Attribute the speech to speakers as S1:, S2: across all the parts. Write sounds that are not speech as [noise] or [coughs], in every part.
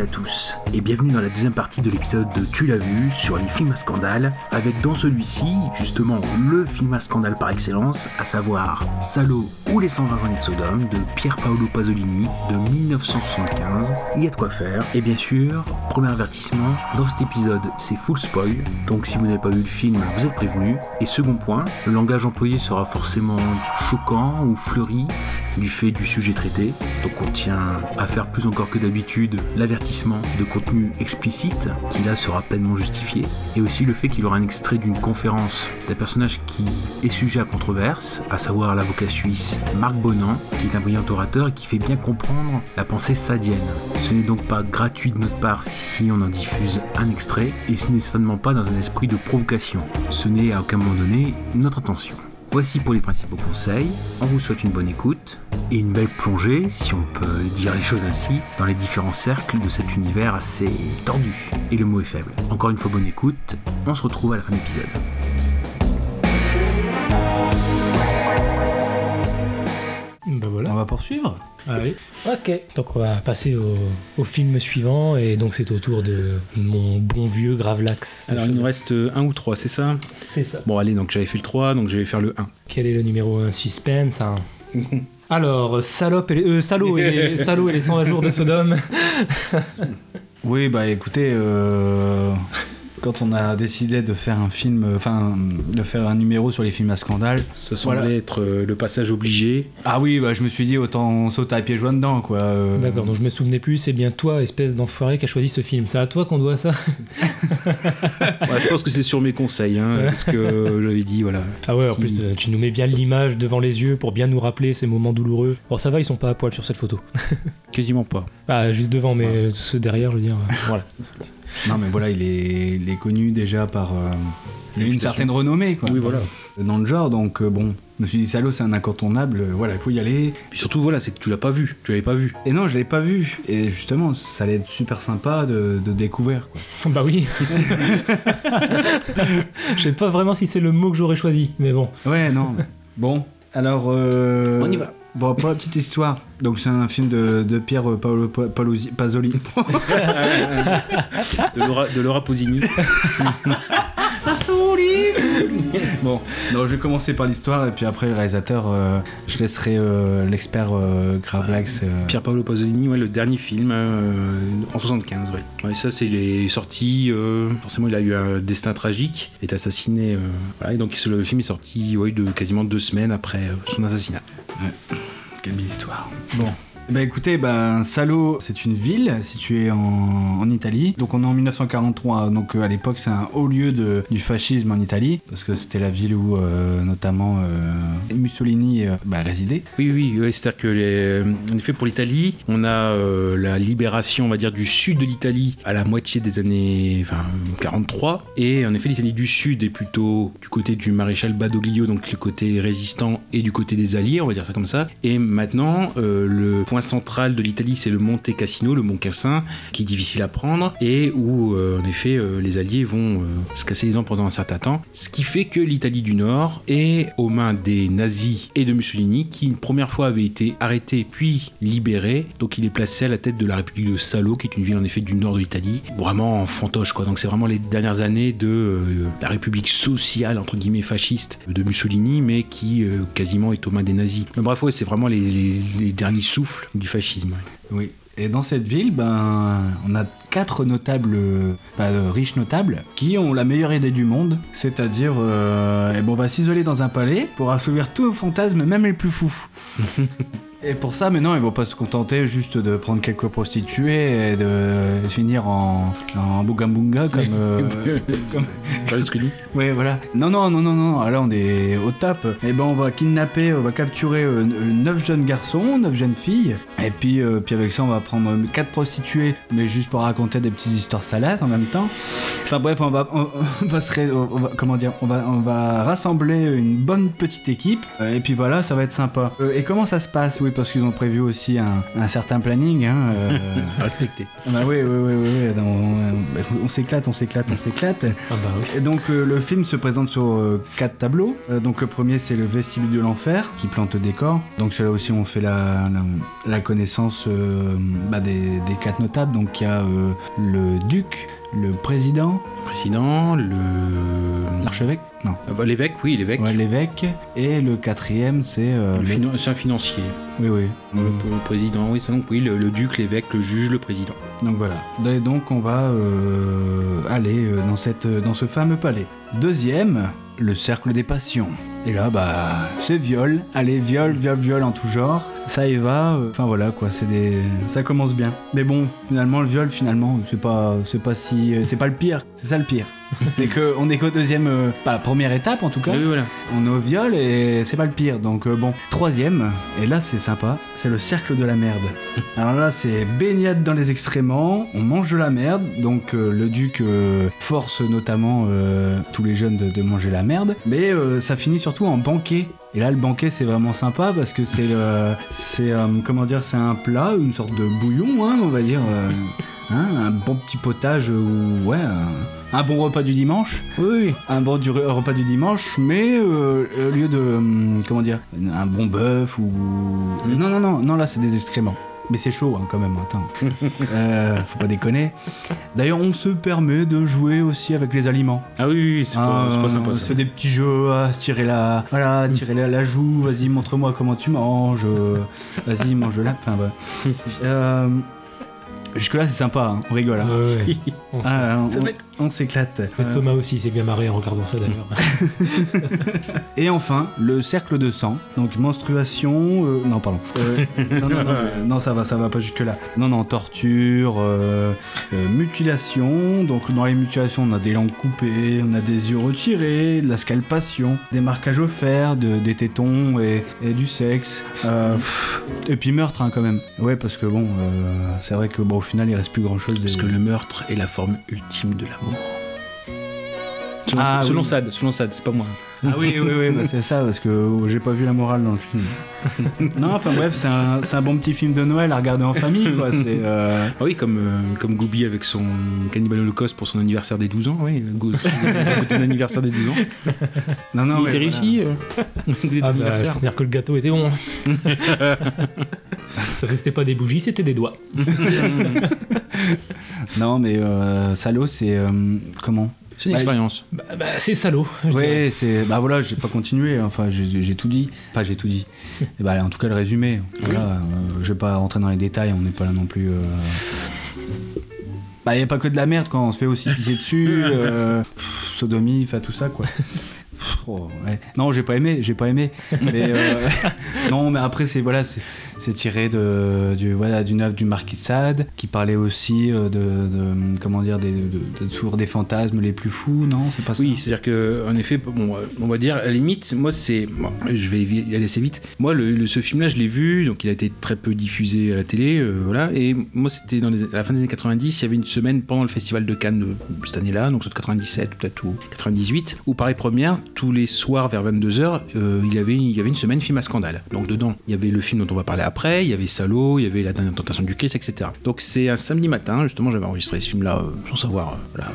S1: à tous, et bienvenue dans la deuxième partie de l'épisode de Tu l'as vu sur les films à scandale, avec dans celui-ci, justement, le film à scandale par excellence, à savoir Salo ou les 120 années de Sodome de Pier Paolo Pasolini de 1975. Il y a de quoi faire, et bien sûr, premier avertissement, dans cet épisode c'est full spoil, donc si vous n'avez pas vu le film, vous êtes prévenu. Et second point, le langage employé sera forcément choquant ou fleuri du fait du sujet traité, donc on tient à faire plus encore que d'habitude l'avertissement de contenu explicite, qui là sera pleinement justifié, et aussi le fait qu'il aura un extrait d'une conférence d'un personnage qui est sujet à controverse, à savoir l'avocat suisse Marc Bonan, qui est un brillant orateur et qui fait bien comprendre la pensée sadienne. Ce n'est donc pas gratuit de notre part si on en diffuse un extrait, et ce n'est certainement pas dans un esprit de provocation. Ce n'est à aucun moment donné notre intention. Voici pour les principaux conseils. On vous souhaite une bonne écoute et une belle plongée, si on peut dire les choses ainsi, dans les différents cercles de cet univers assez tordu. Et le mot est faible. Encore une fois, bonne écoute. On se retrouve à la fin de l'épisode.
S2: Bah voilà.
S3: On va poursuivre
S2: Allez. [laughs] Ok. Donc on va passer au, au film suivant et donc c'est au tour de mon bon vieux Gravelax.
S1: Alors il nous reste un ou trois, c'est ça?
S2: C'est ça.
S1: Bon allez, donc j'avais fait le 3, donc je vais faire le 1.
S2: Quel est le numéro 1 suspense hein [laughs] Alors, salope et les, euh, salaud et les, [laughs] salaud et les 120 jours de Sodome.
S3: Oui, bah écoutez, euh, quand on a décidé de faire un film, euh, enfin, de faire un numéro sur les films à scandale,
S1: Ce semblait
S3: Voilà.
S1: être euh, le passage obligé.
S3: ah oui, bah je me suis dit autant sauter à pieds joints dedans, quoi. euh.
S2: D'accord, donc je me souvenais plus, c'est bien toi, espèce d'enfoiré, qui a choisi ce film. C'est à toi qu'on doit ça [laughs]
S1: Ouais, je pense que c'est sur mes conseils, hein, parce que j'avais dit, voilà.
S2: Ah ouais, en plus, tu nous mets bien l'image devant les yeux pour bien nous rappeler ces moments douloureux. Bon, ça va, ils sont pas à poil sur cette photo.
S1: Quasiment pas.
S2: Ah, juste devant, mais ceux derrière, je veux dire. euh, [laughs] voilà.
S3: Non, mais voilà, il est, il est connu déjà par euh, il a une certaine renommée, quoi.
S1: Oui, voilà.
S3: Dans le genre, donc euh, bon, je me suis dit, salaud, c'est un incontournable, euh, voilà, il faut y aller.
S1: Puis surtout, voilà, c'est que tu l'as pas vu. Tu l'avais pas vu.
S3: Et non, je l'ai pas vu. Et justement, ça allait être super sympa de, de découvrir, quoi. [laughs]
S2: Bah oui. [laughs] Je sais pas vraiment si c'est le mot que j'aurais choisi, mais bon.
S3: Ouais, non. mais- bon, alors. euh,
S1: On y va.
S3: Bon, pour la petite histoire, donc c'est un film de, de Pierre Paolo Pasolini. [laughs]
S1: De Laura, de Laura Posini. [laughs]
S3: bon, donc je vais commencer par l'histoire et puis après le réalisateur, euh, je laisserai euh, l'expert euh, Gravelax. euh,
S1: Pierre Paolo Pasolini, ouais, le dernier film euh, en 75. Ouais. Ouais, ça, c'est les sorties. euh, forcément, il a eu un destin tragique, est assassiné. euh, voilà, et donc le film est sorti ouais, de quasiment deux semaines après euh, son assassinat.
S3: Quelle belle histoire. Bon. Bah écoutez, bah, Salo, c'est une ville située en, en Italie. Donc on est en 1943, donc euh, à l'époque c'est un haut lieu du fascisme en Italie, parce que c'était la ville où euh, notamment euh, Mussolini bah, résidait.
S1: Oui, oui, c'est-à-dire que en effet pour l'Italie, on a la libération, on va dire, du sud de l'Italie à la moitié des années enfin, 43, et en effet l'Italie du sud est plutôt du côté du maréchal Badoglio, donc le côté résistant, et du côté des Alliés, on va dire ça comme ça. Et maintenant, le point central de l'Italie, c'est le Monte Cassino, le Mont Cassin, qui est difficile à prendre et où, euh, en effet, euh, les Alliés vont euh, se casser les dents pendant un certain temps. Ce qui fait que l'Italie du Nord est aux mains des nazis et de Mussolini, qui une première fois avait été arrêté puis libéré. Donc il est placé à la tête de la République de Salo, qui est une ville en effet du nord de l'Italie, vraiment en fantoche quoi. Donc c'est vraiment les dernières années de la République sociale entre guillemets fasciste de Mussolini, mais qui quasiment est aux mains des nazis. Mais bref, ouais, c'est vraiment les derniers souffles du fascisme.
S3: Oui. Et dans cette ville, ben, on a quatre notables, bah, euh, riches notables, qui ont la meilleure idée du monde, c'est-à-dire, euh, eh ben, on va s'isoler dans un palais pour assouvir tous nos fantasmes, même les plus fous. [laughs] et pour ça, maintenant, ils vont pas se contenter juste de prendre quelques prostituées et de finir en, en bunga [laughs] comme, euh, comme, [laughs] oui, voilà. Non, non, non, non, non. Là, on est au top. Et ben, on va kidnapper, on va capturer euh, neuf jeunes garçons, neuf jeunes filles. Et puis, euh, puis avec ça, on va prendre euh, quatre prostituées, mais juste pour raconter des petites histoires salades en même temps. Enfin bref, on va, on, [laughs] on va se, ré- on va- comment dire, on va, on va rassembler une bonne petite équipe. Euh, et puis voilà, ça va être sympa. Euh, et comment ça se passe Oui, parce qu'ils ont prévu aussi un, un certain planning. Hein, euh, [laughs]
S1: Respecté.
S3: bah oui, oui, oui, oui, oui. On, on s'éclate, on s'éclate, on s'éclate.
S2: Ah bah oui.
S3: Et donc euh, le film se présente sur euh, quatre tableaux. Euh, donc le premier c'est le vestibule de l'enfer qui plante le décor. Donc c'est là aussi on fait la, la, la connaissance bah, des, des quatre notables. Donc il y a le duc, le président,
S1: Président, le.
S3: l'archevêque,
S1: Ah bah, L'évêque, oui, l'évêque.
S3: ouais, l'évêque. Et le quatrième c'est euh,
S1: Le C'est un financier.
S3: oui oui.
S1: Le, le président, oui, c'est donc oui, le, le duc, l'évêque, le juge, le président.
S3: Donc voilà. Et donc on va euh, aller euh, dans, cette, dans ce fameux palais. Deuxième, le cercle des passions. Et là, bah, c'est viol. Allez, viol, viol, viol en tout genre. Ça y va. euh, Enfin voilà quoi, c'est des, ça commence bien. Mais bon, finalement le viol, finalement, c'est pas, c'est pas si, euh, c'est pas le pire. C'est ça le pire. [laughs] c'est que on est qu'au deuxième, euh, pas la première étape en tout cas.
S1: Oui, voilà.
S3: On est au viol et c'est pas le pire. Donc euh, bon, troisième, et là c'est sympa, c'est le cercle de la merde. [laughs] Alors là c'est baignade dans les excréments, on mange de la merde. Donc euh, le duc euh, force notamment tous les jeunes de, de manger la merde. Mais ça finit surtout en banquet. Et là le banquet c'est vraiment sympa parce que c'est comment dire, c'est un plat, une sorte de bouillon, hein, on va dire. [laughs] euh, hein, un bon petit potage ou ouais, un, un bon repas du dimanche
S1: Oui, oui.
S3: un bon du repas du dimanche, mais euh, au lieu de hum, comment dire, un bon bœuf ou non non non non là c'est des excréments. Mais c'est chaud hein, quand même, attends. [laughs] Euh, faut pas déconner. D'ailleurs, on se permet de jouer aussi avec les aliments.
S1: Ah oui, oui, oui, c'est pas, c'est pas
S3: Euh,
S1: sympa
S3: on se fait des petits jeux à se tirer la, voilà, tirer la, la joue. Vas-y, montre-moi comment tu manges. euh, Vas-y, mange la. Enfin, bah. [laughs] Euh, Jusque-là, c'est sympa, hein, on rigole. hein.
S2: Ouais, ouais. [laughs] On se-
S3: Ah, on
S1: Ça va être-
S3: on s'éclate. Euh,
S2: L'estomac aussi s'est bien marré en regardant ça d'ailleurs. [laughs]
S3: Et enfin, le cercle de sang. Donc menstruation. euh, non, pardon. Euh, non, non, non, [laughs] non, ça va, ça va pas jusque-là. Non, non, torture, euh, euh, mutilation. Donc dans les mutilations, on a des langues coupées, on a des yeux retirés, de la scalpation, des marquages au fer, de, des tétons et, et du sexe. Euh, et puis meurtre hein, quand même. Ouais, parce que bon, euh, c'est vrai que bon, au final, il reste plus grand-chose.
S1: Parce que le meurtre est la forme ultime de l'amour. Selon,
S3: Ah,
S1: selon
S3: oui.
S1: Sade, selon Sade, c'est pas moi.
S3: Ah oui, oui, oui, bah c'est ça, parce que euh, j'ai pas vu la morale dans le film. [laughs] non, enfin bref, c'est un, c'est un bon petit film de Noël à regarder en famille, quoi. C'est, euh,
S1: Ah oui, comme, euh, comme Gooby avec son Cannibal Holocaust pour son anniversaire des 12 ans, oui. Go- [laughs] son côté d'anniversaire des 12 ans. [laughs]
S3: Non, non,
S1: Il était réussi, euh, le goûter
S2: Ah bah, que le gâteau était bon. ça c'était pas des bougies, c'était des doigts.
S3: Non, mais euh, Salo, c'est. euh, comment?
S1: C'est une
S3: Bah,
S1: expérience.
S2: Bah, bah, c'est salaud.
S3: Ouais, c'est. Bah voilà, j'ai pas continué, enfin, j'ai tout dit. Enfin, j'ai tout dit. [laughs] Et bah, en tout cas, le résumé. Voilà, euh, je vais pas rentrer dans les détails, on n'est pas là non plus. euh, Bah, y a pas que de la merde quand on se fait aussi pisser [laughs] dessus, euh, pff, sodomie, enfin tout ça quoi. Pff, oh, ouais. Non, j'ai pas aimé, j'ai pas aimé. [laughs] Mais euh, non, mais après c'est voilà, c'est tiré de du voilà d'une œuvre du Marquis de Sade qui parlait aussi euh, de, de- comment dire des de, de- de- toujours des fantasmes les plus fous. Non, c'est pas ça?
S1: Oui, c'est-à-dire que en effet, bon, euh, on va dire à la limite, moi c'est, bon, je vais y aller assez vite. Moi, le, le- ce film-là, je l'ai vu, donc il a été très peu diffusé à la télé, euh, voilà. Et moi, c'était dans les, à la fin des années 90, il y avait une semaine pendant le festival de Cannes euh, cette année-là, donc c'est 97 peut-être ou 98, où pareil première, tous les soirs vers 22h, il, y avait, il y avait une semaine film à scandale. Donc dedans, il y avait le film dont on va parler après, il y avait Salaud, il y avait La dernière tentation du Christ, etc. Donc c'est un samedi matin, justement, j'avais enregistré ce film-là sans savoir voilà,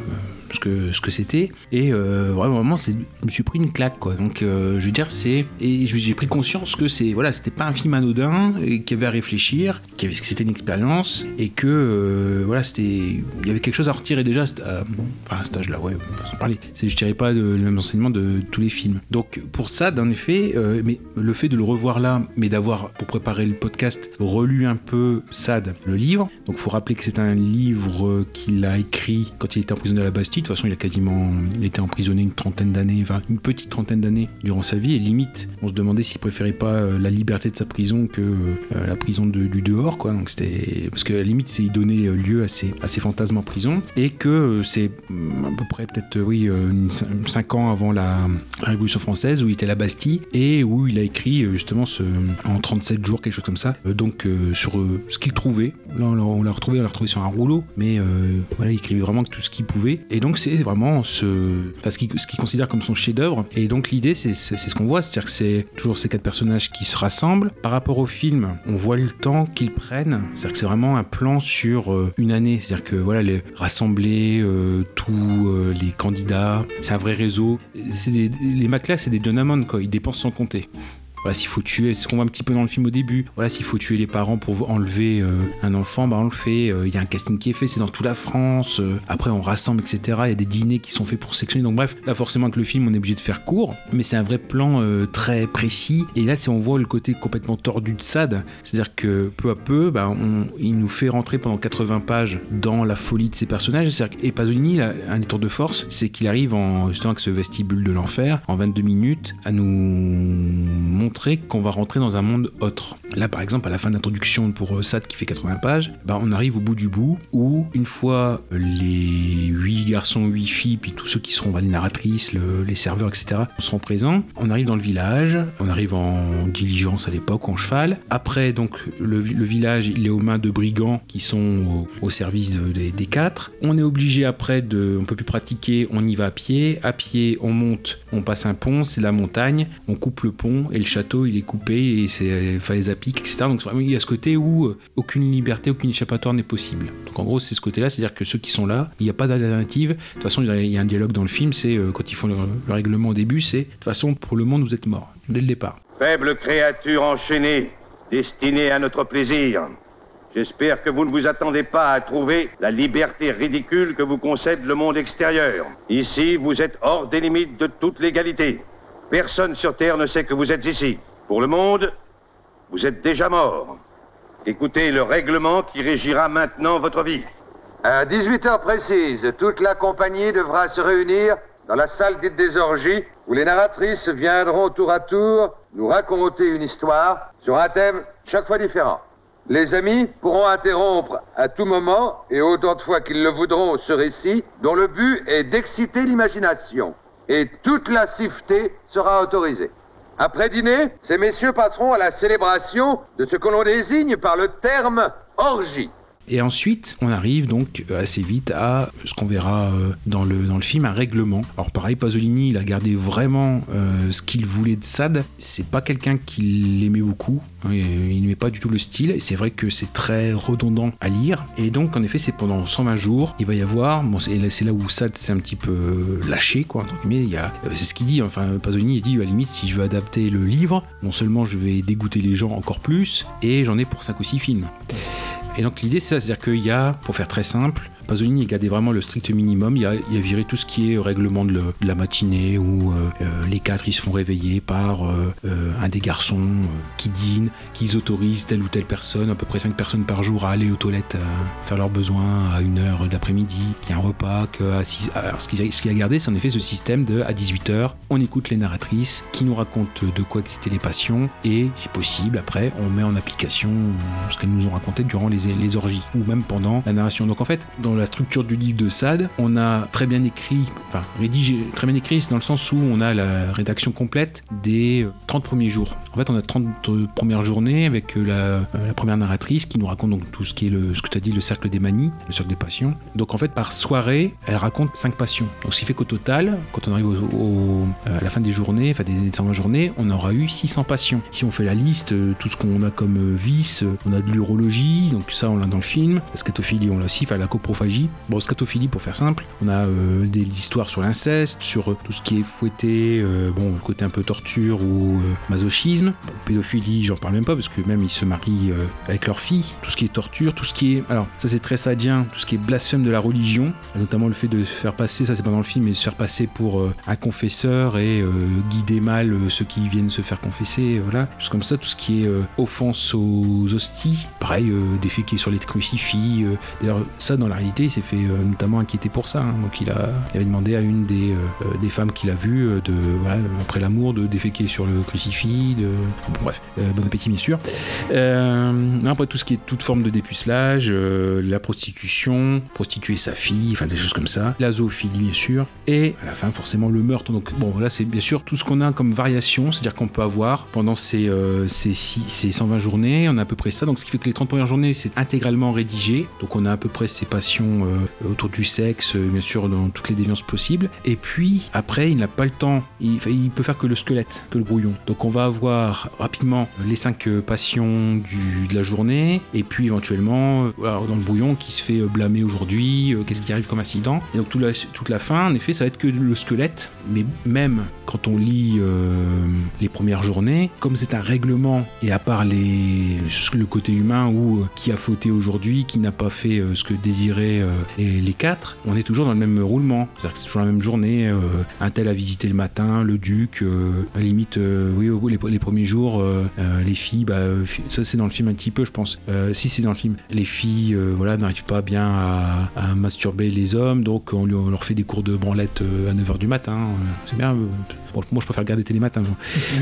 S1: ce que ce que c'était. Et euh, vraiment c'est je me suis pris une claque quoi. Donc euh, je veux dire c'est et j'ai pris conscience que c'est voilà c'était pas un film anodin et qu'il y avait à réfléchir que c'était une expérience et que euh, voilà c'était il y avait quelque chose à retirer déjà à, enfin à cet âge là ouais sans parler. Je tirais pas de, le même enseignement de tous les films. Donc pour ça d'un effet mais le fait de le revoir là mais d'avoir pour préparer le podcast relu un peu Sade le livre. Donc faut rappeler que c'est un livre qu'il a écrit quand il était emprisonné à la Bastille de toute façon, il a quasiment il emprisonné une trentaine d'années, enfin une petite trentaine d'années durant sa vie. Et limite, on se demandait s'il préférait pas euh, la liberté de sa prison que euh, la prison du dehors, quoi. Donc c'était parce que limite, c'est y donner euh, lieu à ses, à ses fantasmes en prison et que c'est mm, à peu près peut-être oui 5 ans avant la, Révolution française où il était à la Bastille et où il a écrit justement ce, en 37 jours quelque chose comme ça. donc sur ce qu'il trouvait. Là, on l'a retrouvé, on l'a retrouvé sur un rouleau, mais voilà, il écrivait vraiment tout ce qu'il pouvait. Et donc c'est vraiment ce, ce qu'il considère comme son chef-d'œuvre. Et donc l'idée, c'est ce qu'on voit, c'est-à-dire que c'est toujours ces quatre personnages qui se rassemblent. Par rapport au film, on voit le temps qu'ils prennent. C'est-à-dire que c'est vraiment un plan sur euh, une année. C'est-à-dire que voilà, les rassembler euh, tous euh, les candidats, c'est un vrai réseau. les Maclas, c'est des John Hammond, quoi. Ils dépensent sans compter. Voilà, s'il faut tuer, c'est ce qu'on voit un petit peu dans le film au début. Voilà, s'il faut tuer les parents pour enlever euh, un enfant, bah on le fait. Euh, il y a un casting qui est fait, c'est dans toute la France. Euh, après, on rassemble, etc. Il y a des dîners qui sont faits pour sectionner. Donc bref, là forcément avec le film, on est obligé de faire court, mais c'est un vrai plan très précis. Et là, si on voit le côté complètement tordu de Sade, c'est-à-dire que peu à peu, bah, il nous fait rentrer pendant 80 pages dans la folie de ses personnages. Et Pasolini, un des tours de force, c'est qu'il arrive en justement avec ce vestibule de l'enfer en 22 minutes à nous montrer qu'on va rentrer dans un monde autre. Là, par exemple, à la fin de l'introduction pour euh, Sat qui fait 80 pages, bah, on arrive au bout du bout où, une fois les 8 garçons, 8 filles, puis tous ceux qui seront les narratrices, les serveurs, etc., seront présents, on arrive dans le village, on arrive en diligence à l'époque, en cheval. Après, donc, le, village, il est aux mains de brigands qui sont au, service des, quatre. On est obligé après de. On peut plus pratiquer, on y va à pied. À pied, on monte, on passe un pont, c'est la montagne, on coupe le pont et le il est coupé et c'est falaise à pic, etc. Donc il y a ce côté où euh, aucune liberté, aucune échappatoire n'est possible. Donc en gros, c'est ce côté-là, c'est-à-dire que ceux qui sont là, il n'y a pas d'alternative. De toute façon, il y a un dialogue dans le film, c'est euh, quand ils font le, règlement au début, c'est de toute façon, pour le monde, vous êtes mort, dès le départ.
S4: Faible créature enchaînée, destinée à notre plaisir. J'espère que vous ne vous attendez pas à trouver la liberté ridicule que vous concède le monde extérieur. Ici, vous êtes hors des limites de toute légalité. Personne sur Terre ne sait que vous êtes ici. Pour le monde, vous êtes déjà mort. Écoutez le règlement qui régira maintenant votre vie.
S5: À 18h précises, toute la compagnie devra se réunir dans la salle dite des orgies, où les narratrices viendront tour à tour nous raconter une histoire sur un thème chaque fois différent. Les amis pourront interrompre à tout moment et autant de fois qu'ils le voudront ce récit, dont le but est d'exciter l'imagination et toute la siffeté sera autorisée. Après dîner, ces messieurs passeront à la célébration de ce que l'on désigne par le terme orgie.
S1: Et ensuite, on arrive donc euh, assez vite à ce qu'on verra euh, dans le, dans le film, un règlement. Alors pareil, Pasolini, il a gardé vraiment euh, ce qu'il voulait de Sade. C'est pas quelqu'un qui l'aimait beaucoup. Hein, il n'aimait pas du tout le style. C'est vrai que c'est très redondant à lire. Et donc, en effet, c'est pendant 120 jours. Il va y avoir, bon, c'est là où Sade s'est un petit peu lâché, quoi. Mais c'est ce qu'il dit. Enfin, Pasolini, il dit à la limite, si je veux adapter le livre, non seulement je vais dégoûter les gens encore plus, et j'en ai pour 5 ou 6 films. Et donc l'idée c'est-à-dire qu'il y a, pour faire très simple, Pasolini a gardé vraiment le strict minimum. Il a, il viré tout ce qui est règlement de, la matinée où euh, euh, les quatre ils se font réveiller par euh, un des garçons qui dîne, qu'ils autorisent telle ou telle personne, à peu près cinq personnes par jour, à aller aux toilettes, à faire leurs besoins à une heure d'après-midi. Il y a un repas qu'à 6 Alors ce qu'il a, gardé, c'est en effet ce système de à 18h, on écoute les narratrices qui nous racontent de quoi exciter les passions et, si possible, après, on met en application ce qu'elles nous ont raconté durant les, orgies ou même pendant la narration. Donc en fait, dans la structure du livre de Sade, on a très bien écrit, enfin rédigé, très bien écrit, c'est dans le sens où on a la rédaction complète des 30 premiers jours. En fait, on a 30 premières journées avec la, la première narratrice qui nous raconte donc tout ce qui est le, ce que tu as dit, le cercle des manies, le cercle des passions. Donc en fait, par soirée, elle raconte 5 passions. Donc ce qui fait qu'au total, quand on arrive à la fin des journées, enfin des 120 journées, on aura eu 600 passions. Si on fait la liste, tout ce qu'on a comme vice, on a de l'urologie, donc ça on l'a dans le film, la scatophilie on l'a aussi, enfin la coprophagie. Bon, scatophilie pour faire simple, on a euh, des histoires sur l'inceste, sur tout ce qui est fouetté, euh, bon, le côté un peu torture ou euh, masochisme. Pédophilie, j'en parle même pas parce que même ils se marient euh, avec leur fille. Tout ce qui est torture, tout ce qui est. Alors, ça c'est très sadien, tout ce qui est blasphème de la religion, notamment le fait de se faire passer, ça c'est pas dans le film, mais de se faire passer pour euh, un confesseur et euh, guider mal euh, ceux qui viennent se faire confesser, voilà. Juste comme ça, tout ce qui est euh, offense aux hosties, pareil, euh, déféquer sur les crucifix. euh. D'ailleurs, ça dans la il s'est fait euh, notamment inquiéter pour ça. hein. Donc il, a, avait demandé à une des, euh, des femmes qu'il a vues euh, de, après l'amour, de déféquer sur le crucifix. Bon, bref, euh, bon appétit bien sûr. Euh, après tout ce qui est toute forme de dépucelage, euh, la prostitution, prostituer sa fille, enfin des choses comme ça, la zoophilie bien sûr, et à la fin forcément le meurtre. Donc bon là c'est bien sûr tout ce qu'on a comme variation, c'est-à-dire qu'on peut avoir pendant ces, euh, ces 120 journées, on a à peu près ça, donc ce qui fait que les 30 premières journées c'est intégralement rédigé, donc on a à peu près ces passions euh, autour du sexe, euh, bien sûr dans toutes les déviances possibles, et puis après il n'a pas le temps, il, il peut faire que le squelette, que le brouillon. Donc on va avoir rapidement les 5 passions du, de la journée, et puis éventuellement, euh, dans le brouillon, qui se fait euh, blâmer aujourd'hui, euh, qu'est-ce qui arrive comme incident. Et donc tout la- toute la fin, en effet, ça va être que le squelette, mais même quand on lit euh, les premières journées, comme c'est un règlement, et à part le côté humain euh, qui a fauté aujourd'hui, qui n'a pas fait euh, ce que désiraient euh, les, quatre, on est toujours dans le même roulement. C'est toujours la même journée. euh, un tel a visité le matin, le duc, euh, à limite, oui, au- les, les premiers jours, les filles, bah, ça c'est dans le film un petit peu, je pense. Si c'est dans le film, les filles, voilà, n'arrivent pas bien à, à masturber les hommes, donc on, leur fait des cours de branlette à 9h du matin. c'est bien. Bon, moi, je préfère regarder télé matin. [laughs]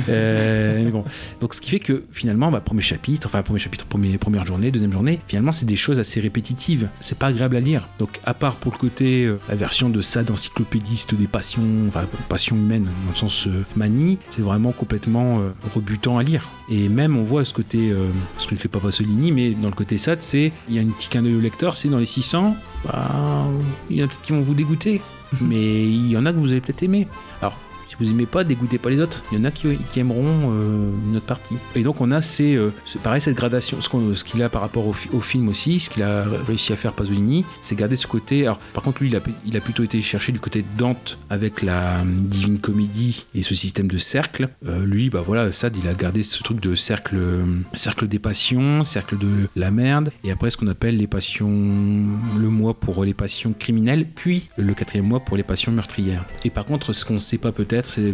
S1: Euh, mais bon. Donc, ce qui fait que finalement, bah, premier chapitre, enfin, premier chapitre, premier, première journée, deuxième journée, finalement, c'est des choses assez répétitives. C'est pas agréable à lire. Donc, à part pour le côté, euh, la version de ça d'encyclopédiste des passions, enfin, passions humaines, dans le sens euh, manie, c'est vraiment complètement rebutant à lire. Et même, on voit ce côté, ce que ne fait pas Pasolini, mais dans le côté SAD, c'est, il y a un petit clin d'œil au lecteur, c'est dans les 600, bah, il y en a peut-être qui vont vous dégoûter. [laughs] mais il y en a que vous allez peut-être aimer. Alors, vous aimez pas, dégoûtez pas les autres. Il y en a qui, qui aimeront euh, une autre partie. Et donc on a ces, euh, pareil cette gradation, ce qu'il a par rapport au, fi- au film aussi, ce qu'il a réussi à faire Pasolini, c'est garder ce côté. Alors par contre lui, il a, il a plutôt été chercher du côté de Dante avec la euh, Divine Comédie et ce système de cercle. Lui, bah voilà, il a gardé ce truc de cercle, cercle des passions, cercle de la merde, et après ce qu'on appelle les passions, le mois pour les passions criminelles, puis le quatrième mois pour les passions meurtrières. Et par contre, ce qu'on ne sait pas peut-être, c'est euh,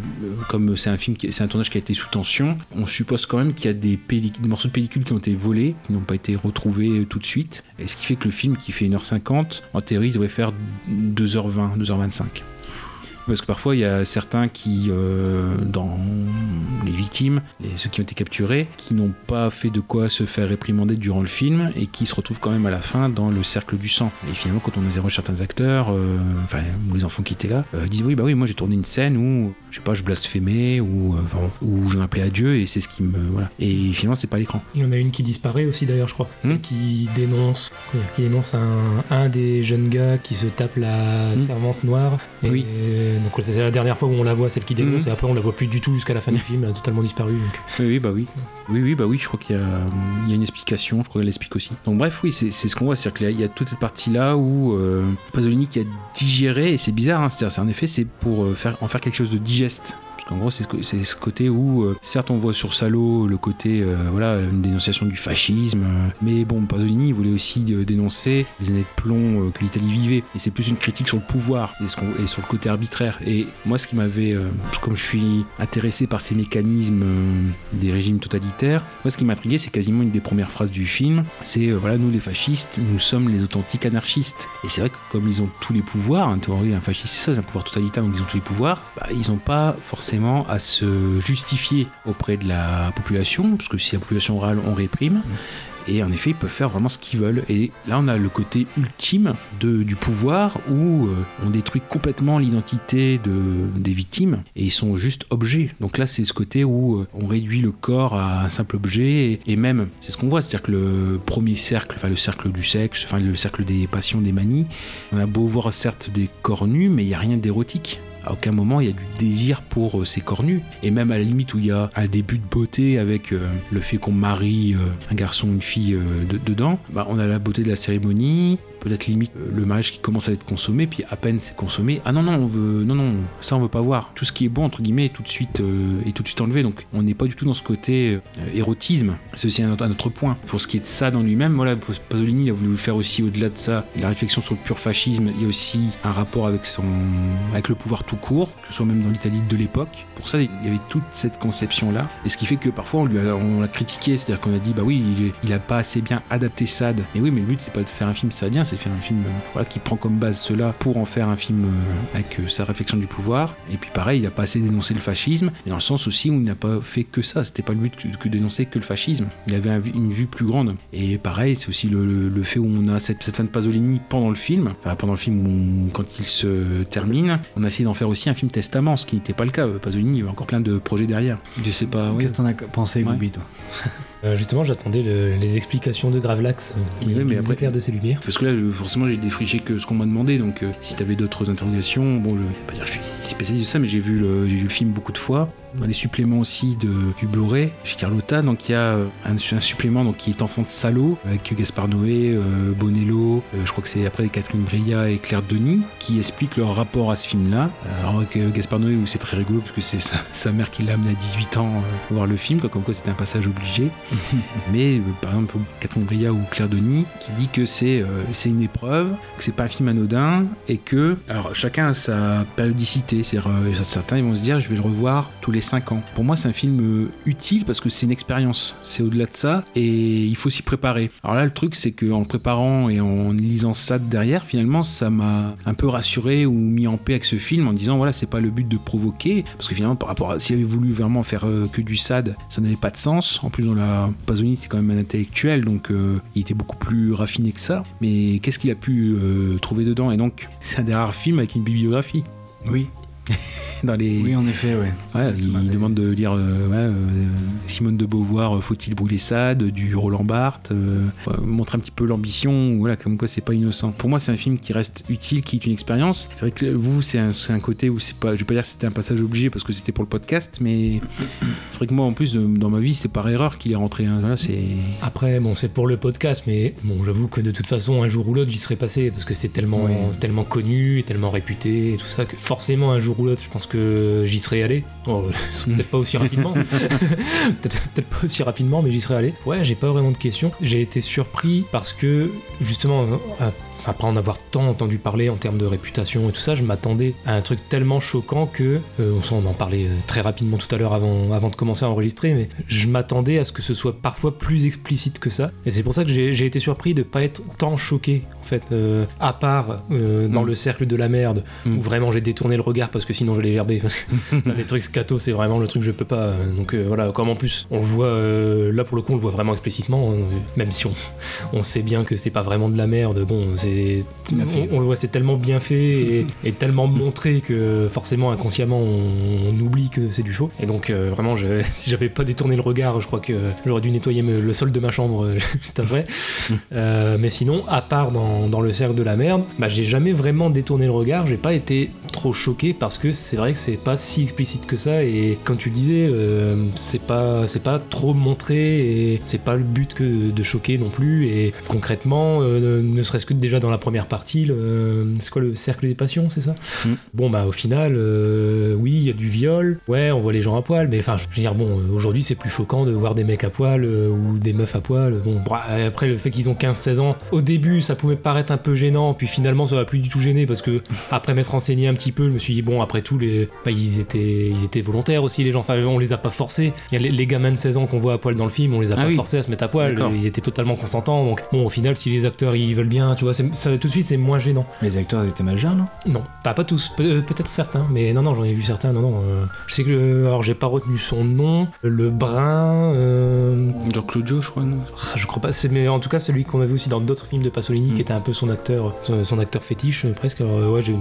S1: comme c'est un film, c'est un tournage qui a été sous tension, on suppose quand même qu'il y a des morceaux de pellicule qui ont été volés, qui n'ont pas été retrouvés euh, tout de suite. Et ce qui fait que le film qui fait 1h50, en théorie, il devrait faire 2h20, 2h25. Parce que parfois, il y a certains qui, euh, dans les victimes, les, ceux qui ont été capturés, qui n'ont pas fait de quoi se faire réprimander durant le film et qui se retrouvent quand même à la fin dans le cercle du sang. Et finalement, quand on interroge certains acteurs, euh, enfin, ou les enfants qui étaient là, euh, disent Oui, bah oui, moi j'ai tourné une scène où, je sais pas, je blasphémais ou, euh, enfin, où j'en appelais à Dieu et c'est ce qui me. Voilà. Et finalement, c'est pas l'écran.
S2: Il y en a une qui disparaît aussi d'ailleurs, je crois. Celle
S1: Hmm.
S2: qui dénonce, qui dénonce un, un des jeunes gars qui se tape la
S1: Hmm.
S2: servante noire. Et
S1: Oui.
S2: Donc c'est la dernière fois où on la voit, celle qui dénonce,
S1: Hmm.
S2: et après on la voit plus du tout jusqu'à la fin du film, elle a totalement disparu. donc.
S1: Oui, oui, bah oui. Oui, oui, bah oui, je crois qu'il y a, il y a une explication, je crois qu'elle l'explique aussi. Donc bref, oui, c'est ce qu'on voit, c'est-à-dire qu'il y a- il y a toute cette partie-là où euh, Pasolini qui a digéré, et c'est bizarre, hein, c'est-à-dire c'est en effet, c'est pour euh, faire, en faire quelque chose de digeste. Parce qu'en gros, c'est ce, côté où, euh, certes, on voit sur Salo le côté, euh, voilà, une dénonciation du fascisme, euh, mais bon, Pasolini, voulait aussi dénoncer les années de plomb que l'Italie vivait. Et c'est plus une critique sur le pouvoir et, ce sur le côté arbitraire. Et moi, ce qui m'avait, comme je suis intéressé par ces mécanismes des régimes totalitaires, moi, ce qui m'intriguait, c'est quasiment une des premières phrases du film. C'est, voilà, nous les fascistes, nous sommes les authentiques anarchistes. Et c'est vrai que comme ils ont tous les pouvoirs, en théorie, un fasciste, c'est ça, c'est un pouvoir totalitaire, donc ils ont tous les pouvoirs, bah, ils n'ont pas forcément à se justifier auprès de la population, parce que si la population râle, on réprime. Et en effet, ils peuvent faire vraiment ce qu'ils veulent. Et là, on a le côté ultime de, du pouvoir où euh, on détruit complètement l'identité de, des victimes et ils sont juste objets. Donc là, c'est ce côté où euh, on réduit le corps à un simple objet et, et même, c'est ce qu'on voit, c'est-à-dire que le premier cercle, enfin le cercle du sexe, enfin le cercle des passions, des manies, on a beau voir certes des corps nus, mais il n'y a rien d'érotique. À aucun moment il y a du désir pour euh, ces corps nus. Et même à la limite où il y a un début de beauté avec euh, le fait qu'on marie euh, un garçon, une fille de- dedans, bah, on a la beauté de la cérémonie, peut-être limite euh, le mariage qui commence à être consommé, puis à peine c'est consommé, ah non non on veut non non ça on veut pas voir. Tout ce qui est bon entre guillemets est tout de suite euh, est tout de suite enlevé. Donc on n'est pas du tout dans ce côté euh, érotisme. C'est aussi un, autre- point. Pour ce qui est de ça dans lui-même, voilà Pasolini il a voulu faire aussi au-delà de ça la réflexion sur le pur fascisme. Il y a aussi un rapport avec son avec le pouvoir tout court, que ce soit même dans l'Italie de l'époque. Pour ça il y avait toute cette conception là. Et ce qui fait que parfois on l'a critiqué, c'est-à-dire qu'on a dit bah oui il, il a pas assez bien adapté Sade. Et oui mais le but c'est pas de faire un film sadien, c'est de faire un film euh, voilà, qui prend comme base cela pour en faire un film euh, avec euh, sa réflexion du pouvoir. Et puis pareil, il a pas assez dénoncé le fascisme, et dans le sens aussi où il n'a pas fait que ça. C'était pas le but que, que dénoncer que le fascisme. Il avait un- une vue plus grande. Et pareil, c'est aussi le, le- le fait où on a cette, cette fin de Pasolini pendant le film, enfin, pendant le film où quand il se termine, on a essayé d'en faire aussi un film testament, ce qui n'était pas le cas. Pasolini, il y avait encore plein de projets derrière. Je sais pas. oui.
S3: Qu'est-ce que t'en as pensé,
S1: Ouais.
S3: Goubi, toi? [laughs]
S2: Euh, justement, j'attendais le- les explications de Gravelax, euh, qui
S1: Oui, oui, mais après-
S2: de ses lumières.
S1: Parce que là, euh, forcément, j'ai défriché que ce qu'on m'a demandé. Donc, euh, si t'avais d'autres interrogations, bon, je vais pas dire que je suis spécialiste de ça, mais j'ai vu, le- j'ai vu le film beaucoup de fois. Dans les suppléments aussi de, du Blu-ray chez Carlotta, donc il y a euh, un, un supplément donc, qui est Enfant de salaud avec Gaspard Noé, euh, Bonello, euh, je crois que c'est après Catherine Breillat et Claire Denis qui expliquent leur rapport à ce film-là. Alors avec Gaspard Noé, où c'est très rigolo parce que c'est sa, [laughs] sa mère qui l'a amené à 18 ans euh, voir le film, quoi, comme quoi c'était un passage obligé. [laughs] Mais par exemple, Catherine Breillat ou Claire Denis qui dit que c'est c'est une épreuve, que c'est pas un film anodin et que alors chacun a sa périodicité. C'est-à-dire euh, certains ils vont se dire je vais le revoir tous les 5 ans. Pour moi, c'est un film euh, utile parce que c'est une expérience. C'est au-delà de ça et il faut s'y préparer. Alors là, le truc c'est que en le préparant et en lisant ça derrière, finalement, ça m'a un peu rassuré ou mis en paix avec ce film en disant voilà, c'est pas le but de provoquer parce que finalement par rapport à s'il avait voulu vraiment faire euh, que du sad, ça n'avait pas de sens. En plus, dans la Pasolini, c'est quand même un intellectuel, donc euh, il était beaucoup plus raffiné que ça. Mais qu'est-ce qu'il a pu trouver dedans? Et donc, c'est un des rares films avec une bibliographie.
S3: Oui. [laughs]
S1: Dans les...
S3: Oui, en effet, ouais.
S1: Ouais,
S3: Ça
S1: il demande de lire euh, ouais, euh, Simone de Beauvoir, euh, Faut-il brûler Sade, du Roland Barthes, euh, montre un petit peu l'ambition, voilà, comme quoi c'est pas innocent. Pour moi, c'est un film qui reste utile, qui est une expérience. C'est vrai que vous, c'est un, côté où c'est pas, je vais pas dire que c'était un passage obligé parce que c'était pour le podcast, mais [coughs] c'est vrai que moi, en plus, de- dans ma vie, c'est par erreur qu'il est rentré. hein. Voilà, c'est
S2: Après, bon, c'est pour le podcast, mais bon, j'avoue que de toute façon, un jour ou l'autre, j'y serais passé parce que c'est tellement, tellement connu, et tellement réputé et tout ça que forcément, un jour ou l'autre, je pense que j'y serais allé. [laughs] Bon, peut-être pas aussi rapidement, [laughs] peut-être pas aussi rapidement, mais j'y serais allé. Ouais, j'ai pas vraiment de questions. J'ai été surpris parce que justement, à- après en avoir tant entendu parler en termes de réputation et tout ça, je m'attendais à un truc tellement choquant que, euh, on en parlait euh, très rapidement tout à l'heure avant, avant de commencer à enregistrer, mais je m'attendais à ce que ce soit parfois plus explicite que ça. Et c'est pour ça que j'ai été surpris de pas être tant choqué, en fait, euh, à part euh, dans
S1: Mm.
S2: le cercle de la merde,
S1: Mm.
S2: où vraiment j'ai détourné le regard parce que sinon je l'ai gerbé. Parce que [laughs] ça, les trucs scato, c'est vraiment le truc que je peux pas. Donc voilà, comme en plus, on le voit, là pour le coup, on le voit vraiment explicitement, hein, même si on, on sait bien que c'est pas vraiment de la merde. Bon, c'est. On, on le voit, c'est tellement bien fait et, [laughs] et tellement montré que forcément, inconsciemment, on, on oublie que c'est du faux. Et donc, euh, vraiment, je- [laughs] si j'avais pas détourné le regard, je crois que j'aurais dû nettoyer me- le sol de ma chambre euh, [laughs] juste après. Euh, mais sinon, à part dans, dans le cercle de la merde, bah, j'ai jamais vraiment détourné le regard. J'ai pas été trop choqué parce que c'est vrai que c'est pas si explicite que ça. Et comme tu disais, euh, c'est pas c'est pas trop montré et c'est pas le but que de choquer non plus. Et concrètement, ne serait-ce que déjà dans la première partie, le- c'est quoi le cercle des passions, c'est ça
S1: Mm.
S2: Bon bah au final, euh, oui, il y a du viol. Ouais, on voit les gens à poil, mais enfin, je veux dire bon, euh, aujourd'hui c'est plus choquant de voir des mecs à poil euh, ou des meufs à poil. Bon, bra- après le fait qu'ils ont 15-16 ans, au début ça pouvait paraître un peu gênant, puis finalement ça va plus du tout gêner parce que [laughs] après m'être renseigné un petit peu, je me suis dit bon, après tout les, bah, ils étaient, ils étaient volontaires aussi les gens. Enfin, on les a pas forcés. Il y a les, les gamins de 16 ans qu'on voit à poil dans le film, on les a
S1: Ah
S2: pas
S1: oui.
S2: forcés à se mettre à poil. Ils étaient totalement consentants. Donc bon, au final, si les acteurs ils veulent bien, tu vois, c'est ça, tout de suite, c'est moins gênant.
S3: Les acteurs ils étaient majeurs, non?
S2: Non, pas, pas tous, Pe- euh, peut-être certains, mais non, non, j'en ai vu certains, non, non. euh, je sais que, euh, alors j'ai pas retenu son nom, le brun, euh,
S1: Genre Claudio, je crois, non?
S2: Ah, je crois pas, c'est, mais en tout cas celui qu'on a vu aussi dans d'autres films de Pasolini, qui était un peu son acteur, son, son acteur fétiche euh, presque. Alors, euh, ouais, j'ai,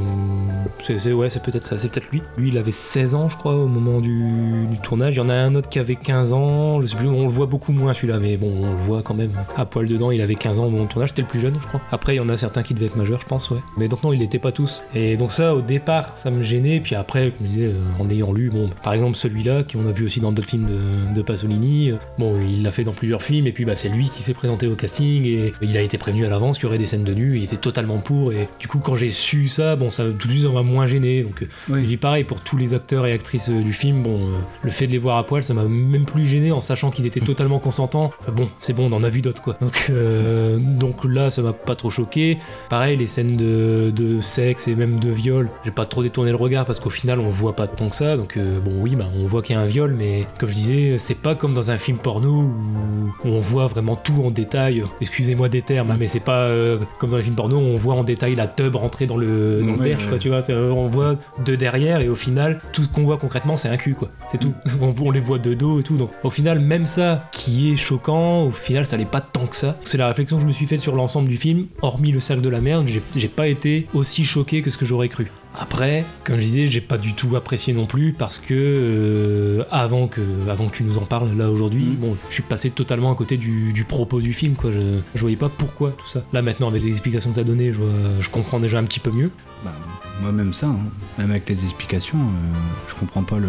S2: c'est, c'est- ouais, c'est peut-être ça, c'est peut-être lui. Lui, il avait 16 ans, je crois, au moment du, du tournage. Il y en a un autre qui avait 15 ans, je sais plus, on le voit beaucoup moins celui-là, mais bon, on le voit quand même à poil dedans. Il avait 15 ans au moment du tournage, c'était le plus jeune, je crois. Après, il y en a certains qui devaient être majeurs, je pense, ouais. Mais donc non, il n'était pas tous. Et donc ça, au départ, ça me gênait. Puis après, comme je disais, euh, en ayant lu, bon, par exemple celui-là, qu'on a vu aussi dans d'autres films de, de Pasolini, euh, bon, il l'a fait dans plusieurs films. Et puis bah, c'est lui qui s'est présenté au casting et il a été prévenu à l'avance qu'il y aurait des scènes de nu. Il était totalement pour. Et du coup, quand j'ai su ça, bon, ça tout de suite, ça m'a moins gêné. Donc euh,
S1: Oui.
S2: je dis pareil pour tous les acteurs et actrices euh, du film. Bon, euh, le fait de les voir à poil, ça m'a même plus gêné en sachant qu'ils étaient totalement consentants. Euh, Bon, c'est bon, on en a vu d'autres quoi. Donc, euh, donc là, ça m'a pas trop choqué. Pareil, les scènes de, de sexe et même de viol, j'ai pas trop détourné le regard parce qu'au final, on voit pas tant que ça. Donc, euh, bon, oui, bah, on voit qu'il y a un viol, mais comme je disais, c'est pas comme dans un film porno où, on voit vraiment tout en détail. Excusez-moi des termes, hein, mais c'est pas euh, comme dans les films porno où on voit en détail la tub rentrer dans le, dans le
S1: ouais.
S2: quoi, tu vois. Euh, On voit de derrière et au final, tout ce qu'on voit concrètement, c'est un cul, quoi. C'est tout. [laughs] On, on les voit de dos et tout. Donc, au final, même ça qui est choquant, au final, ça n'est pas tant que ça. C'est la réflexion que je me suis faite sur l'ensemble du film. Hormis le cercle de la merde, j'ai, pas été aussi choqué que ce que j'aurais cru. Après, comme je disais, j'ai pas du tout apprécié non plus parce que euh, avant que avant que tu nous en parles là aujourd'hui,
S1: Mhm.
S2: bon, je suis passé totalement à côté du, du propos du film quoi. Je, je voyais pas pourquoi tout ça. Là maintenant avec les explications que tu as données, je comprends déjà un petit peu mieux.
S3: Bah, moi même ça, hein. même avec les explications, euh, je comprends pas le.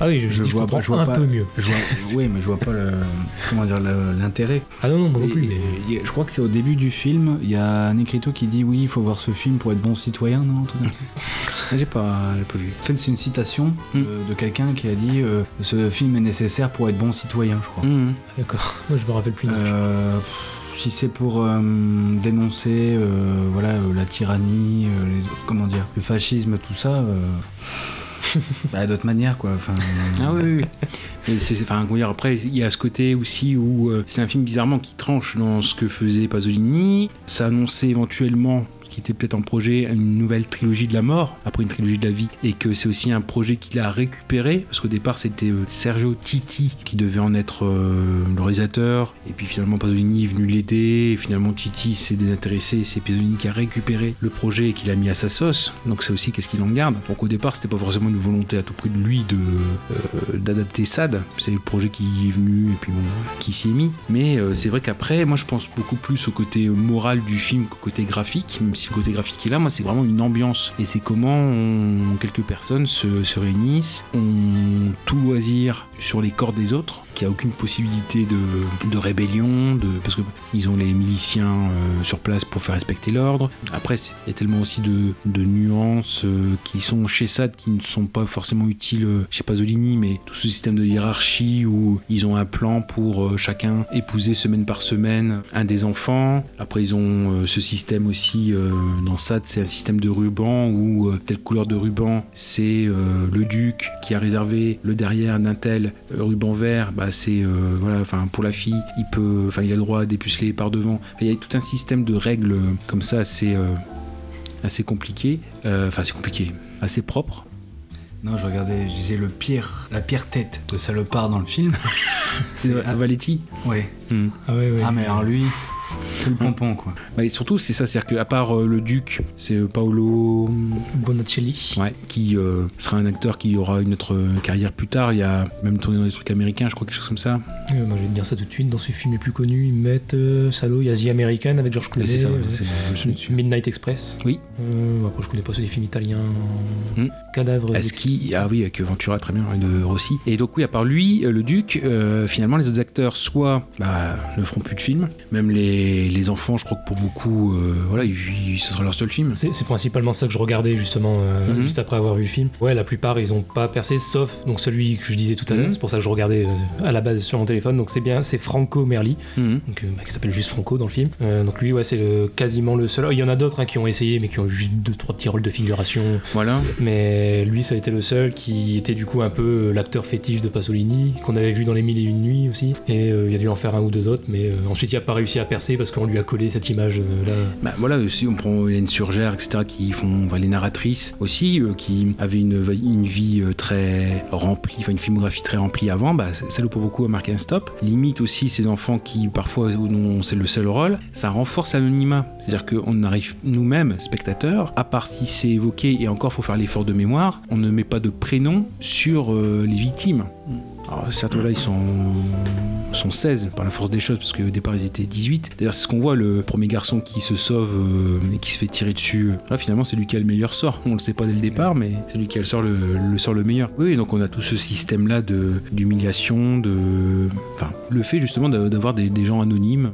S2: Ah oui, je,
S3: Je
S2: je
S3: vois
S2: comprends
S3: pas- je vois
S2: un
S3: pas-
S2: peu mieux.
S3: Je vois, oui, mais je vois pas le, comment dire l'intérêt.
S2: Ah non non moi non plus.
S3: Et-
S2: mais-
S3: et je crois que c'est au début du film, il y a un écriteau qui dit oui, il faut voir ce film pour être bon citoyen, non [laughs]
S1: J'ai pas, pas vu.
S3: En fait, c'est une citation
S1: Mm.
S3: de, de quelqu'un qui a dit euh, ce film est nécessaire pour être bon citoyen, je crois.
S1: Mhm.
S2: D'accord. Moi je me rappelle plus.
S3: Euh, si c'est pour euh, dénoncer euh, voilà euh, la tyrannie, les, comment dire, le fascisme, tout ça, [laughs] bah, d'autres manières quoi. Enfin,
S1: Ah oui, oui, oui. [laughs] Et c'est, enfin, comment dire, après, il y a ce côté aussi où c'est un film bizarrement qui tranche dans ce que faisait Pasolini. Ça annonçait éventuellement qui était peut-être en projet une nouvelle trilogie de la mort après une trilogie de la vie et que c'est aussi un projet qu'il a récupéré parce qu'au départ c'était euh, Sergio Titi qui devait en être euh, le réalisateur et puis finalement Pasolini est venu l'aider et finalement Titi s'est désintéressé c'est Pasolini qui a récupéré le projet et qui l'a mis à sa sauce. Donc c'est aussi qu'est-ce qu'il en garde. Donc au départ c'était pas forcément une volonté à tout prix de lui de euh, d'adapter Sade c'est le projet qui est venu et puis bon qui s'y est mis. Mais c'est vrai qu'après moi je pense beaucoup plus au côté moral du film qu'au côté graphique même si côté graphique est là. Moi c'est vraiment une ambiance. Et c'est comment on- quelques personnes se, se réunissent ont tout loisir sur les corps des autres qu'il n'y a aucune possibilité de, rébellion de, parce que ils ont les miliciens euh, sur place pour faire respecter l'ordre. Après il y a tellement aussi de, nuances euh, qui sont chez Sade qui ne sont pas forcément utiles euh, chez Pasolini mais tout ce système de hiérarchie où ils ont un plan pour chacun épouser semaine par semaine un des enfants. Après ils ont ce système aussi dans Sade c'est un système de ruban où euh, telle couleur de ruban c'est euh, le duc qui a réservé le derrière d'un tel euh, ruban vert bah c'est euh, voilà enfin pour la fille il peut enfin il a le droit à dépuceler par devant il y a tout un système de règles euh, comme ça assez euh, assez compliqué Euh, enfin c'est compliqué assez propre
S3: non, je regardais, je disais le pire, la pire tête de salopard dans le film. [laughs]
S1: c'est Valetti
S3: ouais.
S1: Hmm.
S2: Ah ouais ouais.
S3: Ah mais alors lui, c'est le pompon quoi.
S1: Bah, et surtout c'est ça c'est à dire qu'à part euh, le duc c'est euh, Paolo
S2: Bonacelli.
S1: Ouais, qui euh, sera un acteur qui aura une autre carrière plus tard. Il y a même tourné dans des trucs américains, je crois, quelque chose comme ça.
S2: Euh, moi je vais te dire ça tout de suite. Dans ses films les plus connus, ils mettent euh, Salaud, il y a The American avec George Clooney.
S1: c'est ça.
S2: Midnight Express.
S1: Oui.
S2: Euh, après je connais pas ceux des films italiens.
S1: Hmm.
S2: Cadavre.
S1: Est-ce qu'il- Ah oui, avec Ventura, très bien, de Rossi. Et donc, oui, à part lui, le Duc, euh, finalement, les autres acteurs, soit bah, ne feront plus de films, même les, les enfants, je crois que pour beaucoup, euh, voilà, ils- ils- ce sera leur seul film.
S2: C'est principalement ça que je regardais justement euh,
S1: Mhm.
S2: juste après avoir vu le film. Ouais, la plupart ils ont pas percé, sauf donc celui que je disais tout à l'heure.
S1: Mhm.
S2: C'est pour ça que je regardais euh, à la base sur mon téléphone. Donc c'est bien, c'est Franco Merli,
S1: Mhm.
S2: donc, bah, qui s'appelle juste Franco dans le film. Donc lui, ouais, c'est quasiment le seul. Il y en a d'autres hein, qui ont essayé, mais qui ont juste deux trois petits rôles de figuration.
S1: Voilà.
S2: Mais lui, ça a été le seul qui était du coup un peu l'acteur fétiche de Pasolini, qu'on avait vu dans Les Mille et Une Nuits aussi. Et il a dû en faire un ou deux autres, mais ensuite il a pas réussi à percer parce qu'on lui a collé cette image euh, là.
S1: Bah voilà, aussi on prend Hélène Surgère, etc., qui font enfin, les narratrices aussi, euh, qui avaient une, une vie euh, très remplie, enfin une filmographie très remplie avant, bah, celle pour beaucoup a marqué un stop. Limite aussi ces enfants qui parfois dont c'est le seul rôle, ça renforce l'anonymat. C'est-à-dire qu'on arrive nous-mêmes, spectateurs, à part si c'est évoqué, et encore faut faire l'effort de mémoire, on ne met pas de prénom sur euh, les victimes. Alors, certes, là, ils sont, sont 16 par la force des choses, parce qu'au départ, ils étaient 18. D'ailleurs, c'est ce qu'on voit, le premier garçon qui se sauve euh, et qui se fait tirer dessus. Là, finalement, c'est lui qui a le meilleur sort. On le sait pas dès le départ, mais c'est lui qui a le sort le, meilleur. Oui, donc on a tout ce système-là d'humiliation, de... Enfin, le fait justement d'a- d'avoir des gens anonymes,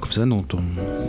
S1: comme ça, dont on...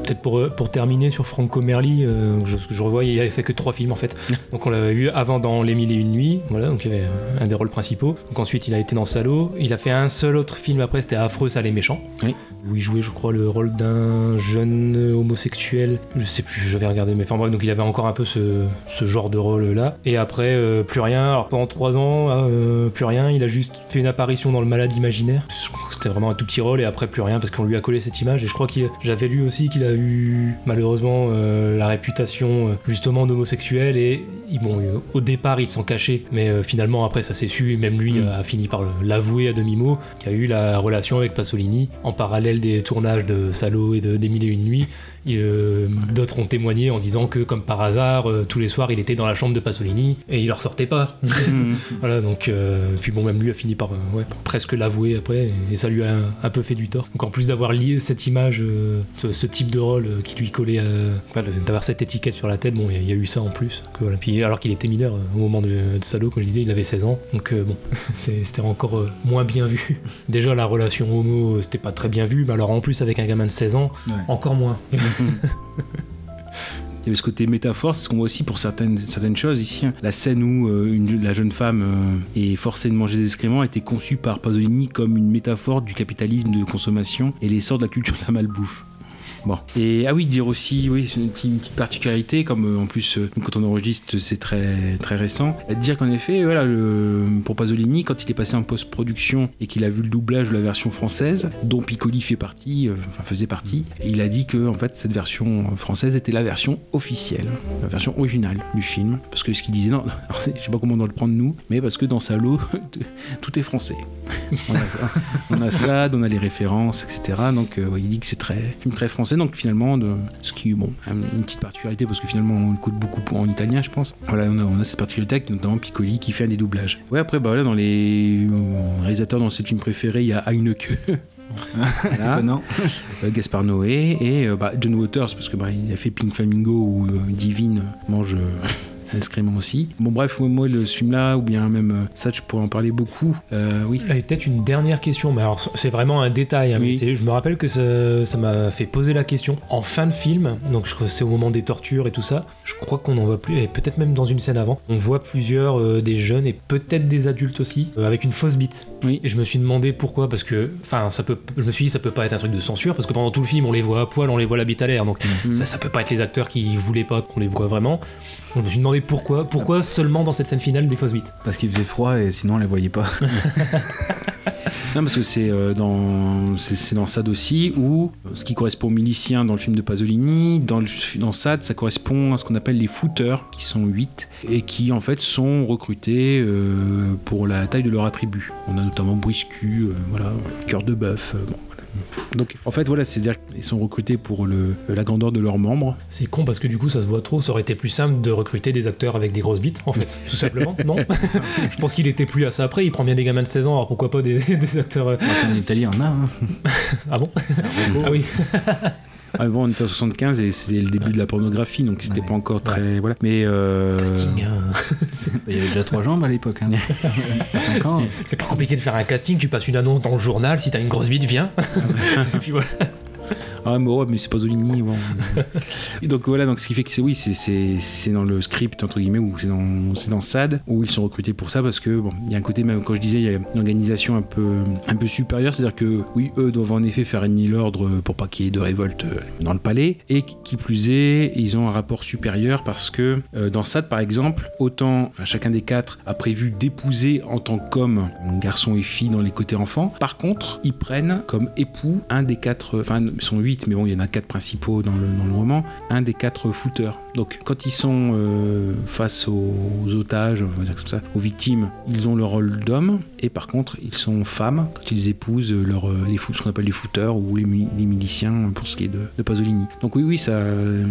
S2: Peut-être pour, euh, pour terminer sur Franco Merli, euh, je, je revois, il avait fait que trois films en fait. Donc on l'avait vu avant dans Les Mille et Une Nuits, voilà, donc il y avait un des rôles principaux. Donc ensuite il a été dans Salo, il a fait un seul autre film après, c'était Affreux, Sale et Méchant.
S1: Oui.
S2: Où il jouait, je crois, le rôle d'un jeune homosexuel. Je sais plus, j'avais regardé, mais enfin bref, donc il avait encore un peu ce, ce genre de rôle là. Et après, euh, plus rien. Alors pendant trois ans, euh, plus rien. Il a juste fait une apparition dans Le Malade Imaginaire. C'était vraiment un tout petit rôle et après plus rien parce qu'on lui a collé cette image. Et je crois j'avais lu aussi qu'il a eu malheureusement euh, la réputation euh, justement d'homosexuel et bon, au départ il s'en cachait, mais euh, finalement après ça s'est su et même lui
S1: Mm.
S2: a fini par l'avouer à demi-mot qu'il a eu la relation avec Pasolini en parallèle des tournages de Salo et de Des Mille et Une Nuits. Euh, D'autres ont témoigné en disant que comme par hasard, euh, tous les soirs il était dans la chambre de Pasolini et il ne ressortait pas. [laughs] voilà donc euh, puis bon même lui a fini par presque l'avouer après et, et ça lui a un, un peu fait du tort. Donc en plus d'avoir lié cette image, ce, ce type de rôle qui lui collait, enfin, d'avoir cette étiquette sur la tête, bon il y, a- il y a eu ça en plus. Voilà. Puis alors qu'il était mineur au moment de, de Salo, comme je disais, il avait 16 ans, donc bon [laughs] c'était encore moins bien vu. Déjà la relation homo c'était pas très bien vu, mais alors en plus avec un gamin de 16 ans,
S3: Ouais.
S2: encore moins. [laughs] [laughs]
S1: Il y avait ce côté métaphore, c'est ce qu'on voit aussi pour certaines, certaines choses ici. hein. La scène où euh, la jeune femme euh, est forcée de manger des excréments a été conçue par Pasolini comme une métaphore du capitalisme de consommation et l'essor de la culture de la malbouffe. Bon. Et ah oui, dire aussi, oui, c'est une petite, particularité, comme euh, en plus, euh, quand on enregistre, c'est très, très récent. Dire qu'en effet, voilà, pour Pasolini, quand il est passé en post-production et qu'il a vu le doublage de la version française, dont Piccoli fait partie, euh, enfin faisait partie, il a dit que en fait cette version française était la version officielle, la version originale du film. Parce que ce qu'il disait, non, [laughs] c'est- je sais pas comment on doit le prendre nous, mais parce que dans Salo, [laughs] tout est français. [laughs] On a ça, on a, les références, etc. Donc il dit que c'est très film très français. Donc finalement, de, ce qui bon, une petite particularité parce que finalement on écoute beaucoup pour- en italien, je pense. Voilà, on a, on a cette particularité avec notamment Piccoli qui fait des doublages. Ouais, après bah voilà, dans les euh, réalisateurs dans ses films préférés, il y a Heineke. [laughs] Voilà.
S3: Étonnant.
S1: Euh, Gaspard Noé et euh, bah, John Waters parce que bah, il a fait Pink Flamingo où euh, Divine mange euh, excrément aussi. Bon bref, moi le film là ou bien même euh, ça je pourrais en parler beaucoup. Euh, oui.
S2: Peut-être une dernière question, mais alors c'est vraiment un détail. hein,
S1: Oui.
S2: je me rappelle que ça m'a fait poser la question en fin de film. Donc c'est au moment des tortures et tout ça. Je crois qu'on en voit plus, et peut-être même dans une scène avant. On voit plusieurs euh, des jeunes et peut-être des adultes aussi euh, avec une fausse bite.
S1: Oui.
S2: Et je me suis demandé pourquoi, parce que, enfin, ça peut. Je me suis dit ça peut pas être un truc de censure, parce que pendant tout le film on les voit à poil, on les voit la bite à l'air, donc
S1: Mhm.
S2: ça, ça peut pas être les acteurs qui voulaient pas qu'on les voit vraiment. Je me suis demandé pourquoi, pourquoi seulement dans cette scène finale des fausses bites.
S3: Parce qu'il faisait froid et sinon on les voyait pas. [laughs]
S1: Non, parce que c'est euh, dans c'est dans Sade aussi où euh, ce qui correspond aux miliciens dans le film de Pasolini, dans le, dans Sade, ça correspond à ce qu'on appelle les footers, qui sont 8 et qui en fait sont recrutés euh, pour la taille de leur attribut. On a notamment Briscu, euh, voilà, cœur de bœuf. euh, bon, voilà. Donc en fait voilà, c'est-à-dire qu'ils sont recrutés pour le, la grandeur de leurs membres.
S2: C'est con parce que du coup ça se voit trop. Ça aurait été plus simple de recruter des acteurs avec des grosses bites, en fait, tout simplement. [laughs] Non [laughs] Je pense qu'il était plus à ça après. Il prend bien des gamins de 16 ans, alors pourquoi pas des, [laughs] des acteurs. euh,
S3: en Italie, on a. hein.
S2: Ah bon Ah oui. [laughs]
S1: Ah, bon, on était en 75 et c'était le début de la pornographie, donc c'était
S3: Ouais.
S1: pas encore très voilà. Mais euh,
S2: Casting. hein. [laughs]
S3: Il y avait déjà trois jambes à l'époque. Hein. [laughs] À 5 ans.
S2: C'est pas compliqué de faire un casting. Tu passes une annonce dans le journal. Si t'as une grosse bite, viens. Et puis voilà.
S1: Ah, mais, ouais, mais c'est Pasolini. Bon. [laughs] Et donc voilà, donc ce qui fait que c'est oui, c'est- dans le script entre guillemets ou c'est dans c'est dans SAD où ils sont recrutés pour ça parce que bon, il y a un côté même quand je disais il y a une organisation un peu un peu supérieure, c'est-à-dire que oui, eux doivent en effet faire régner l'ordre pour pas qu'il y ait de révolte euh, dans le palais et qui plus est, ils ont un rapport supérieur parce que euh, dans SAD par exemple, autant enfin, chacun des quatre a prévu d'épouser en tant qu'homme garçon et fille dans les côtés enfants. Par contre, ils prennent comme époux un des quatre, enfin ils sont huit, mais bon, il y en a quatre principaux dans le, roman, un des quatre footeurs. Donc quand ils sont euh, face aux, otages, on va dire comme ça, aux victimes, ils ont le rôle d'homme, et par contre, ils sont femmes quand ils épousent leur, euh, les ce qu'on appelle les footeurs ou les, mi- les miliciens pour ce qui est de, de Pasolini. Donc oui, oui, ça, euh,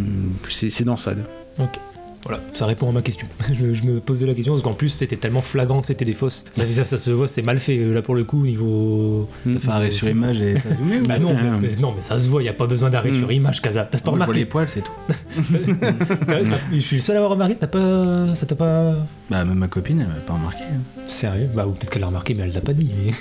S1: c'est dans SAD.
S2: Ok. Voilà, ça répond à ma question. [laughs] je, je me posais la question parce qu'en plus c'était tellement flagrant que c'était des fausses. Ça, ça, ça se voit, c'est mal fait là pour le coup niveau.
S1: Mm.
S3: Enfin, arrêt sur image et zoomé [laughs]
S2: Bah non, mais, mais- non, mais ça se voit, il y a pas besoin d'arrêt
S1: Mm.
S2: sur image, Kaza. T'as pas
S3: Moi, je vois
S2: remarqué
S3: les poils, c'est tout. [laughs]
S2: Vrai, Je suis le seul à avoir remarqué, t'as pas. Ça t'a pas.
S3: Bah, même ma copine, elle m'a pas remarqué. hein.
S2: Sérieux? Bah, ou peut-être qu'elle l'a remarqué, mais elle l'a pas dit. mais-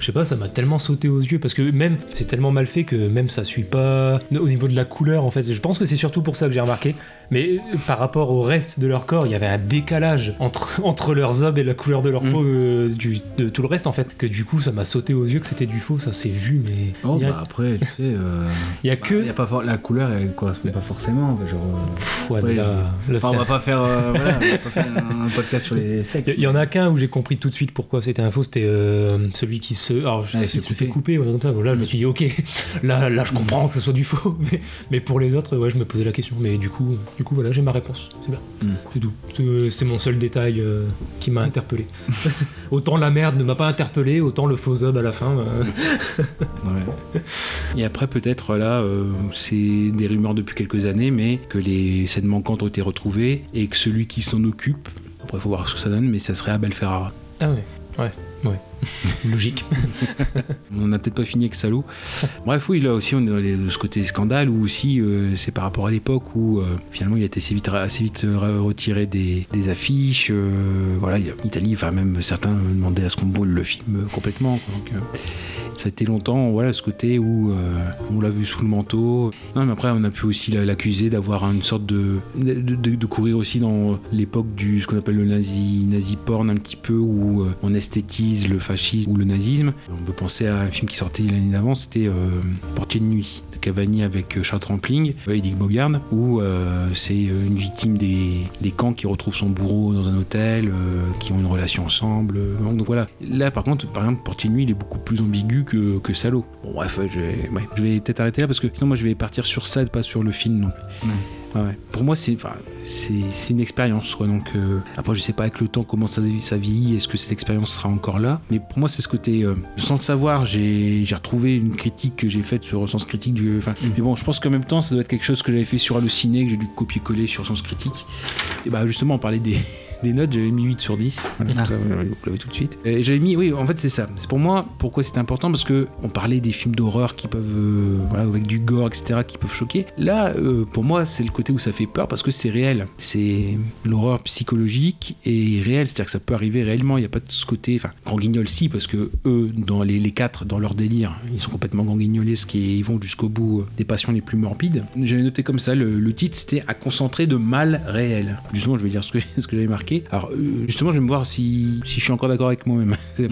S2: Je sais pas, ça m'a tellement sauté aux yeux parce que même c'est tellement mal fait que même ça suit pas au niveau de la couleur en fait. Je pense que c'est surtout pour ça que j'ai remarqué. Mais euh, par rapport au reste de leur corps, il y avait un décalage entre, [laughs] entre leurs obs et la couleur de leur
S1: Mm.
S2: peau euh, du, de tout le reste en fait. Que du coup, ça m'a sauté aux yeux que c'était du faux. Ça s'est vu, mais
S3: Oh,
S2: a,
S3: bah après, tu sais. Euh... [laughs]
S2: il y a
S3: bah,
S2: que.
S3: y a pas for- La couleur, elle correspond pas forcément. Genre. euh,
S2: Pff, ouais, là,
S3: Enfin, on va pas faire, euh, [laughs] voilà, on va pas faire un podcast sur les sexes.
S2: Il y, y en a qu'un où j'ai compris tout de suite pourquoi c'était un faux, c'était celui qui se, alors,
S3: Ah, il
S2: qui
S3: se
S2: se fait
S3: couper.
S2: couper. ouais, comme ça. Bon, là, je me suis dit, ok, là, là, je comprends que ce soit du faux, mais, mais pour les autres, ouais, je me posais la question. Mais du coup, du coup, voilà, j'ai ma réponse. C'est bien.
S3: Mm.
S2: C'est tout. C'est- mon seul détail euh, qui m'a interpellé. [laughs] autant la merde ne m'a pas interpellé, autant le faux ob à la fin. euh, [laughs]
S3: Ouais.
S1: Et après, peut-être, là, euh, c'est des rumeurs depuis quelques années, mais que les scènes manquantes ont été retrouvées et que celui qui s'en occupe, après, il faut voir ce que ça donne, mais ça serait Abel Ferrara.
S2: Ah ouais, ouais, ouais. [laughs] Logique.
S1: On n'a peut-être pas fini avec Salo. Bref, oui, là aussi, on est de ce côté scandale, ou aussi, euh, c'est par rapport à l'époque où, euh, finalement, il a été assez vite, assez vite euh, retiré des, des affiches. euh, voilà, il y a- Italie, enfin, même certains demandaient à ce qu'on brûle le film complètement. ça a été longtemps, voilà, ce côté où on l'a vu sous le manteau. Non, mais après, on a pu aussi la- l'accuser d'avoir une sorte de de, courir aussi dans l'époque du ce qu'on appelle le nazi, nazi porn un petit peu, où on esthétise le ou le nazisme. On peut penser à un film qui sortait l'année d'avant, c'était euh, Portier de nuit Cavani avec euh, Charles Trampling, euh, Edith Bogard, où euh, c'est une victime des, camps qui retrouve son bourreau dans un hôtel, qui ont une relation ensemble. donc voilà. Là, par contre, par exemple, Portier de nuit, il est beaucoup plus ambigu que, que Salaud. Bon, bref, je vais, peut-être arrêter là parce que sinon, moi, je vais partir sur ça, pas sur le film non.
S3: Ouais.
S1: Ouais, ouais. Pour moi, c'est enfin, une expérience. Quoi. Donc, euh, après, je sais pas avec le temps comment ça, ça vieillit, est-ce que cette expérience sera encore là? Mais pour moi, c'est ce côté. euh, sans le savoir, j'ai retrouvé une critique que j'ai faite sur Sens Critique. Du, enfin, Mais bon, je pense qu'en même temps, ça doit être quelque chose que j'avais fait sur Allociné, que j'ai dû copier-coller sur Sens Critique. Et bah, justement, on parlait des. Des notes, j'avais mis 8 sur 10. Voilà, ça, vous l'avez tout de suite. Et j'avais mis, oui, en fait, c'est ça. C'est pour moi, pourquoi c'est important Parce que on parlait des films d'horreur qui peuvent, euh, voilà, avec du gore, etc., qui peuvent choquer. Là, euh, pour moi, c'est le côté où ça fait peur parce que c'est réel. C'est l'horreur psychologique et réel, c'est-à-dire que ça peut arriver réellement. Il n'y a pas de ce côté, enfin, grand guignol si, parce que eux, dans les, les quatre, dans leur délire, ils sont complètement grand guignolesques et ils vont jusqu'au bout euh, des passions les plus morbides. J'avais noté comme ça, le, le titre, c'était à concentrer de mal réel. Justement, je vais dire ce que, [laughs] ce que j'avais marqué. Alors, euh, justement, je vais me voir si, si je suis encore d'accord avec moi-même. [laughs]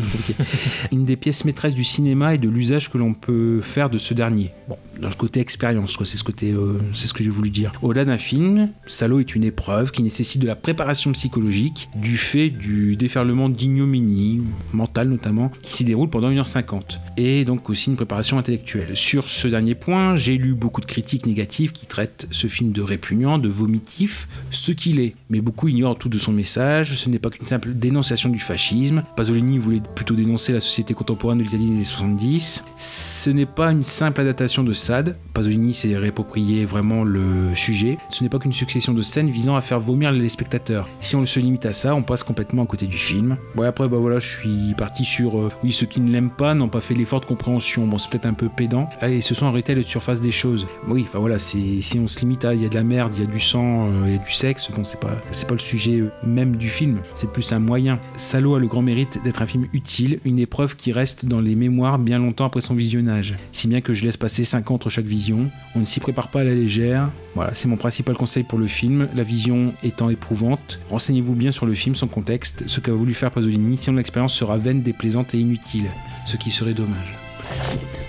S1: Une des pièces maîtresses du cinéma et de l'usage que l'on peut faire de ce dernier. Bon, dans le côté expérience, quoi, c'est ce côté, euh, c'est ce que j'ai voulu dire. Au-delà d'un film, Salo est une épreuve qui nécessite de la préparation psychologique, du fait du déferlement d'ignominie, mentale notamment, qui s'y déroule pendant 1h50. Et donc aussi une préparation intellectuelle. Sur ce dernier point, j'ai lu beaucoup de critiques négatives qui traitent ce film de répugnant, de vomitif, ce qu'il est. Mais beaucoup ignorent tout de son message, ce n'est pas qu'une simple dénonciation du fascisme. Pasolini voulait plutôt dénoncer la société contemporaine de l'Italie des années 70. Ce n'est pas une simple adaptation de Sade. Pasolini s'est réapproprié vraiment le sujet. Ce n'est pas qu'une succession de scènes visant à faire vomir les spectateurs. Si on se limite à ça, on passe complètement à côté du film. Bon, après, bah voilà, je suis parti sur euh, oui, ceux qui ne l'aiment pas n'ont pas fait l'effort de compréhension. Bon, c'est peut-être un peu pédant. Et se sont arrêtés à la surface des choses. Oui, enfin voilà, si on se limite à il y a de la merde, il y a du sang, euh, il y a du sexe, bon, c'est pas pas le sujet euh, du film. C'est plus un moyen. Salo a le grand mérite d'être un film utile, une épreuve qui reste dans les mémoires bien longtemps après son visionnage. Si bien que je laisse passer 50 entre chaque vision. On ne s'y prépare pas à la légère. Voilà, c'est mon principal conseil pour le film. La vision étant éprouvante, renseignez-vous bien sur le film, son contexte, ce qu'a voulu faire Pasolini, sinon l'expérience sera vaine, déplaisante et inutile, ce qui serait dommage.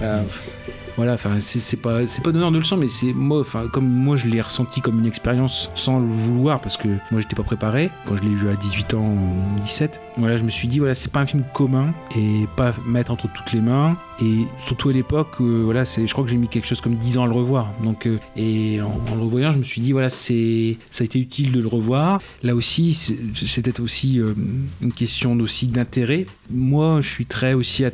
S1: Euh, voilà, enfin, c'est pas, pas donneur de leçon, mais c'est moi, enfin, comme moi je l'ai ressenti comme une expérience sans le vouloir, parce que moi j'étais pas préparé quand je l'ai vu à 18 ans ou 17. Voilà, je me suis dit, voilà, c'est pas un film commun et pas mettre entre toutes les mains. Et surtout à l'époque, euh, voilà, c'est, je crois que j'ai mis quelque chose comme 10 ans à le revoir. Donc, euh, et en, le revoyant, je me suis dit, voilà, c'est, ça a été utile de le revoir. Là aussi, c'est, peut-être aussi euh, une question aussi d'intérêt. Moi, je suis très aussi,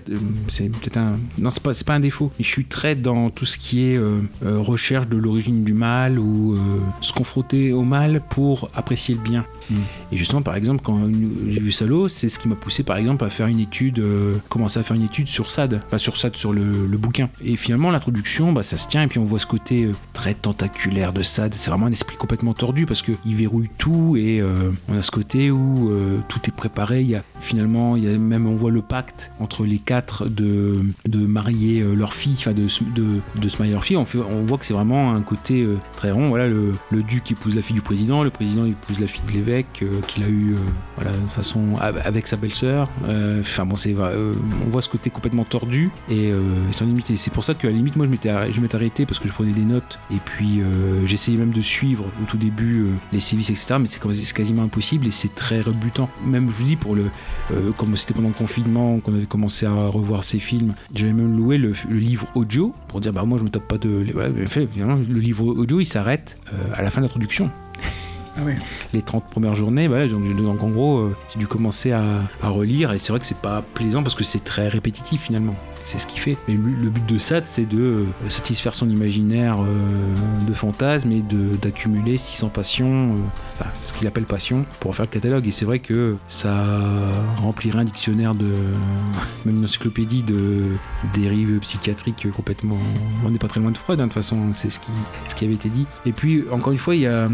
S1: c'est peut-être un, non, c'est pas, c'est pas un défaut, mais je suis très dans tout ce qui est euh, euh, recherche de l'origine du mal ou euh, se confronter au mal pour apprécier le bien. Et justement, par exemple, quand j'ai vu Salo, c'est ce qui m'a poussé, par exemple, à faire une étude, euh, commencer à faire une étude sur Sade, enfin sur Sade, sur le, bouquin. Et finalement, l'introduction, bah, ça se tient, et puis on voit ce côté euh, très tentaculaire de Sade. C'est vraiment un esprit complètement tordu parce qu'il verrouille tout, et euh, on a ce côté où tout est préparé. Y a finalement, y a même, on voit le pacte entre les quatre de, de marier leur fille, enfin de, de, de se marier leur fille. On, on voit que c'est vraiment un côté très rond. Voilà, le, le duc épouse la fille du président, le président épouse la fille de l'évêque euh, qu'il a eu, euh, voilà, de façon av- avec sa belle-sœur. Euh, Enfin bon, c'est on voit ce côté complètement tordu et sans limite. C'est pour ça qu'à la limite, moi, je m'étais arr- je m'étais arrêté parce que je prenais des notes et puis j'essayais même de suivre au tout début les sévices, etc. Mais c'est quasiment impossible et c'est très rebutant. Même, je vous dis, pour le, comme c'était pendant le confinement qu'on avait commencé à revoir ces films, j'avais même loué le, livre audio pour dire, bah moi, je me tape pas de. Voilà, fait, le livre audio, il s'arrête à la fin de l'introduction les 30 premières journées, donc en gros, euh, j'ai dû commencer à, à relire et c'est vrai que c'est pas plaisant parce que c'est très répétitif finalement. C'est ce qu'il fait. Mais le, but de Sade, c'est de euh, satisfaire son imaginaire euh, de fantasme et d'accumuler 600 passions, euh, enfin, ce qu'il appelle passion, pour faire le catalogue. Et c'est vrai que ça remplirait un dictionnaire de. [laughs] même une encyclopédie de dérives psychiatriques complètement. On n'est pas très loin de Freud, hein, de toute façon, c'est ce qui, ce qui avait été dit. Et puis, encore une fois, il y a.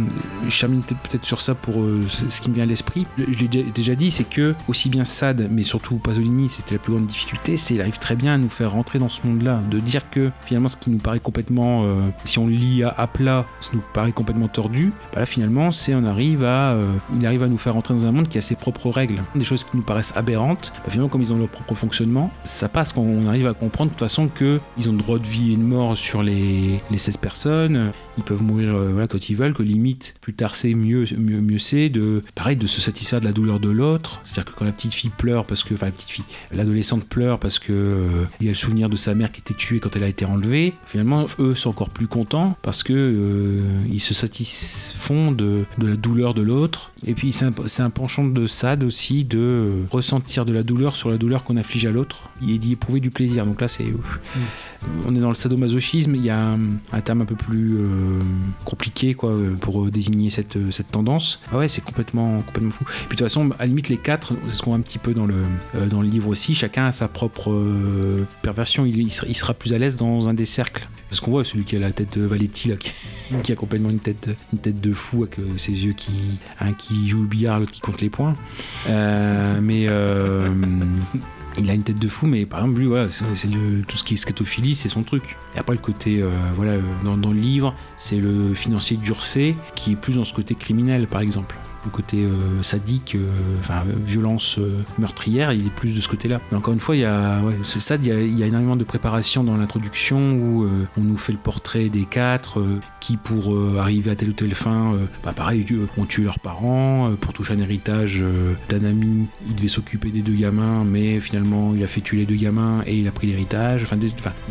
S1: Je termine peut-être sur ça pour ce qui me vient à l'esprit. Je l'ai déjà- dit, c'est que, aussi bien Sade, mais surtout Pasolini, c'était la plus grande difficulté, c'est qu'il arrive très bien nous faire rentrer dans ce monde-là. De dire que, finalement, ce qui nous paraît complètement. euh, si on lit à, plat, ça nous paraît complètement tordu, bah là, finalement, c'est on arrive à. euh, il arrive à nous faire rentrer dans un monde qui a ses propres règles. Des choses qui nous paraissent aberrantes, bah, finalement, comme ils ont leur propre fonctionnement, ça passe quand on arrive à comprendre de toute façon que ils ont droit de vie et de mort sur les, les 16 personnes, ils peuvent mourir euh, quand ils veulent, que limite, plus tard c'est, mieux, mieux, mieux c'est, de, pareil, de se satisfaire de la douleur de l'autre. C'est-à-dire que quand la petite fille pleure parce que, enfin la petite fille, l'adolescente pleure parce que euh, il y a le souvenir de sa mère qui était tuée quand elle a été enlevée, finalement, eux sont encore plus contents parce que euh, ils se satisfont de, de la douleur de l'autre. Et puis c'est un, penchant de Sade aussi de euh, ressentir de la douleur sur la douleur qu'on afflige à l'autre et d'y éprouver du plaisir. Donc là, c'est ouf. On est dans le sadomasochisme, il y a un, un terme un peu plus euh, compliqué quoi, pour désigner cette, cette tendance. Ah ouais, c'est complètement, complètement fou. Puis de toute façon, à la limite, les quatre, c'est ce qu'on voit un petit peu dans le, euh, dans le livre aussi, chacun a sa propre euh, perversion. Il, il sera, il sera plus à l'aise dans un des cercles. C'est ce qu'on voit, celui qui a la tête de Valetti, là, qui, qui a complètement une tête, une tête de fou avec euh, ses yeux qui, un qui joue au billard, l'autre qui compte les points. Euh, mais euh, [laughs] il a une tête de fou, mais par exemple, lui, voilà, c'est tout ce qui est scatophilie, c'est son truc. Et après, le côté, euh, voilà, dans, le livre, c'est le financier d'Ursay qui est plus dans ce côté criminel, par exemple. Le côté euh, sadique, euh, enfin, violence meurtrière, il est plus de ce côté-là. Mais encore une fois, c'est ça, il y, a, énormément de préparation dans l'introduction où on nous fait le portrait des quatre qui, pour arriver à telle ou telle fin, bah, pareil, ont tué leurs parents. pour toucher un héritage d'un ami, il devait s'occuper des deux gamins, mais finalement, il a fait tuer les deux gamins et il a pris l'héritage. Enfin,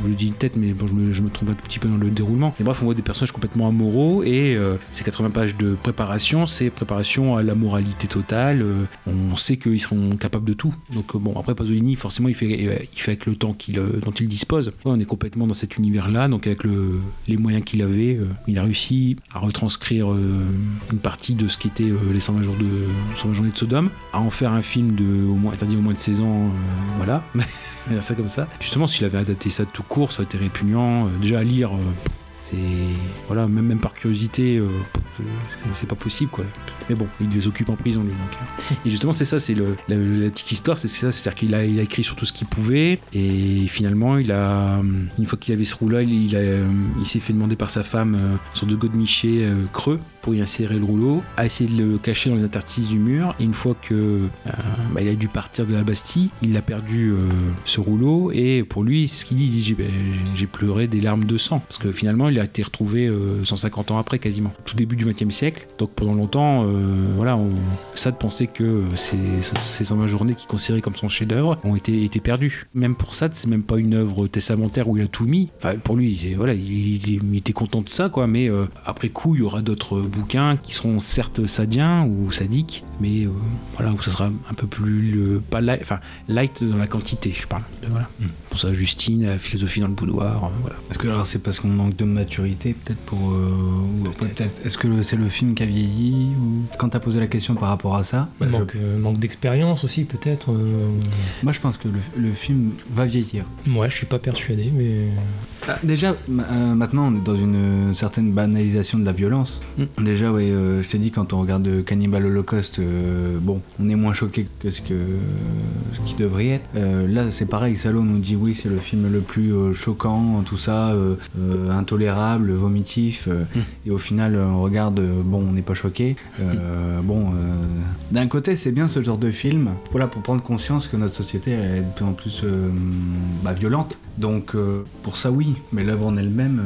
S1: je le dis de tête, mais bon, je, me, trompe un tout petit peu dans le déroulement. Et bref, on voit des personnages complètement amoraux et euh, ces 80 pages de préparation, c'est préparation à la moralité totale. euh, on sait qu'ils seront capables de tout. Donc euh, bon, après Pasolini, forcément, il fait, il fait avec le temps dont il dispose. On est complètement dans cet univers-là, donc avec le, les moyens qu'il avait, il a réussi à retranscrire une partie de ce euh, les 120 jours de 120 journées de Sodome, à en faire un film de interdit au moins de 16 ans, voilà. [laughs] Ça comme ça. Justement, s'il avait adapté ça tout court, ça aurait été répugnant. Euh, déjà à lire. euh, C'est voilà, même, même par curiosité, euh, c'est- c'est pas possible quoi. Mais bon, il les occupe en prison lui. Donc. euh. Et justement, c'est ça, c'est la, petite histoire, c'est ça, c'est-à-dire qu'il a, il a écrit sur tout ce qu'il pouvait et finalement, il a, une fois qu'il avait ce rouleau, il, il il s'est fait demander par sa femme sur deux euh, creux pour y insérer le rouleau, a essayé de le cacher dans les interstices du mur. Et une fois que euh, bah, il a dû partir de la Bastille, il a perdu euh, ce rouleau et pour lui, c'est ce qu'il dit, il dit j'ai, ben, j'ai pleuré des larmes de sang parce que finalement, il a été retrouvé euh, 150 ans après quasiment, tout début du XXe siècle. Donc pendant longtemps, euh, voilà, on, pensait que ces, ces 120 journées qu'il considérait comme son chef-d'œuvre ont été, été perdues. Même pour Sade, c'est même pas une œuvre testamentaire où il a tout mis. Enfin, pour lui, voilà, il, il- était content de ça, quoi. Mais euh, après coup, il y aura d'autres bouquins qui seront certes sadiens ou sadiques, mais euh, voilà, où ça sera un peu plus le, pas light, enfin light dans la quantité, je parle. De, voilà. Pour ça, Justine, la philosophie dans le boudoir, euh, voilà.
S3: Est-ce que alors c'est parce qu'on manque de maturité peut-être pour euh, est-ce que le- c'est le film qui a vieilli ou quand t'as posé la question par rapport à ça bah, je-
S2: manque, euh, manque d'expérience aussi, peut-être. euh.
S3: moi je pense que le, le film va vieillir.
S2: Ouais, je suis pas persuadé, mais.
S3: Bah, déjà euh, maintenant on est dans une certaine banalisation de la violence.
S1: Mm.
S3: Déjà ouais, euh, je t'ai dit quand on regarde Cannibal Holocaust, euh, bon on est moins choqué que ce que qui devrait être. Euh, là c'est pareil, Salo nous dit oui c'est le film le plus euh, choquant, tout ça, euh, intolérable, vomitif. euh,
S1: Mm.
S3: Et au final, on regarde, bon, on n'est pas choqué. Euh, Bon, d'un côté, c'est bien ce genre de film, voilà, pour prendre conscience que notre société elle est de plus en plus bah, violente. Donc, pour ça, oui. Mais l'œuvre en elle-même,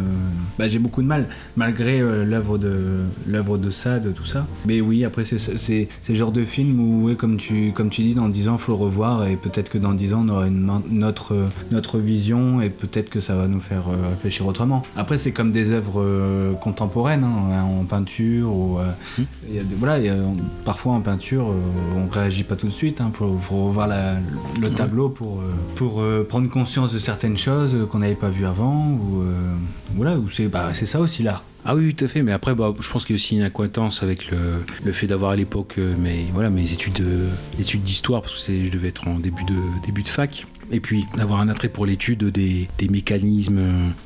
S3: bah, j'ai beaucoup de mal, malgré l'œuvre de l'œuvre de Sade, tout ça. Mais oui, après, c'est le genre de film où, ouais, comme tu comme tu dis, dans 10 ans, faut le revoir et peut-être que dans 10 ans, on aura une, notre notre vision et peut-être que ça va nous faire euh, réfléchir autrement. Après, c'est comme des œuvres euh, contemporaines, hein, en peinture ou euh, il y a des- voilà, il y a- parfois en peinture, on réagit pas tout de suite. Il faut, faut revoir la- le tableau pour pour prendre conscience de certaines choses qu'on n'avait pas vues avant ou voilà, ou c'est bah, c'est ça aussi l'art.
S1: Ah oui, tout à fait. Mais après, bah, je pense qu'il y a aussi une acquaintance avec le, le fait d'avoir à l'époque euh, mes, voilà, mes études, euh, études d'histoire, parce que je devais être en début de, début de fac. Et puis d'avoir un attrait pour l'étude des, des mécanismes.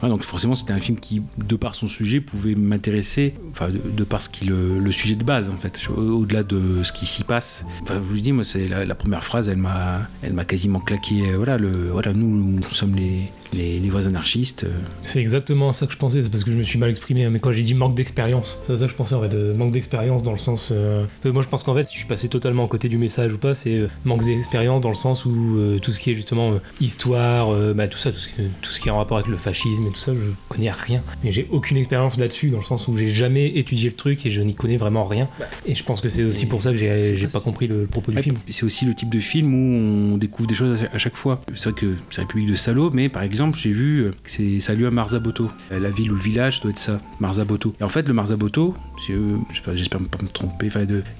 S1: euh, donc forcément, c'était un film qui, de par son sujet, pouvait m'intéresser, enfin, de, par ce qui le, sujet de base, en fait, au- au-delà de ce qui s'y passe. Enfin, je vous dis, moi, c'est la, première phrase, elle m'a, elle m'a quasiment claqué. Voilà, le, voilà, nous, nous sommes les, les, les anarchistes. euh,
S2: C'est exactement ça que je pensais, c'est parce que je me suis mal exprimé. hein, Mais quand j'ai dit manque d'expérience, c'est ça que je pensais en fait, de manque d'expérience dans le sens. euh, euh, moi je pense qu'en fait, si je suis passé totalement à côté du message ou pas, c'est manque d'expérience dans le sens où euh, tout ce qui est justement euh, histoire, euh, bah, tout ça, tout ce, que- tout ce qui est en rapport avec le fascisme et tout ça, je connais rien. Mais j'ai aucune expérience là-dessus, dans le sens où j'ai jamais étudié le truc et je n'y connais vraiment rien. Et je pense que c'est aussi pour ça que j'ai pas compris le propos du
S1: Ouais,
S2: film.
S1: C'est aussi le type de film où on découvre des choses à chaque fois. C'est vrai que c'est République de Salo, mais par exemple, j'ai vu euh, que c'est ça a à Marzaboto. Euh, La ville ou le village doit être ça, Marzaboto. Et en fait, le Marzaboto, euh, j'espère pas me tromper,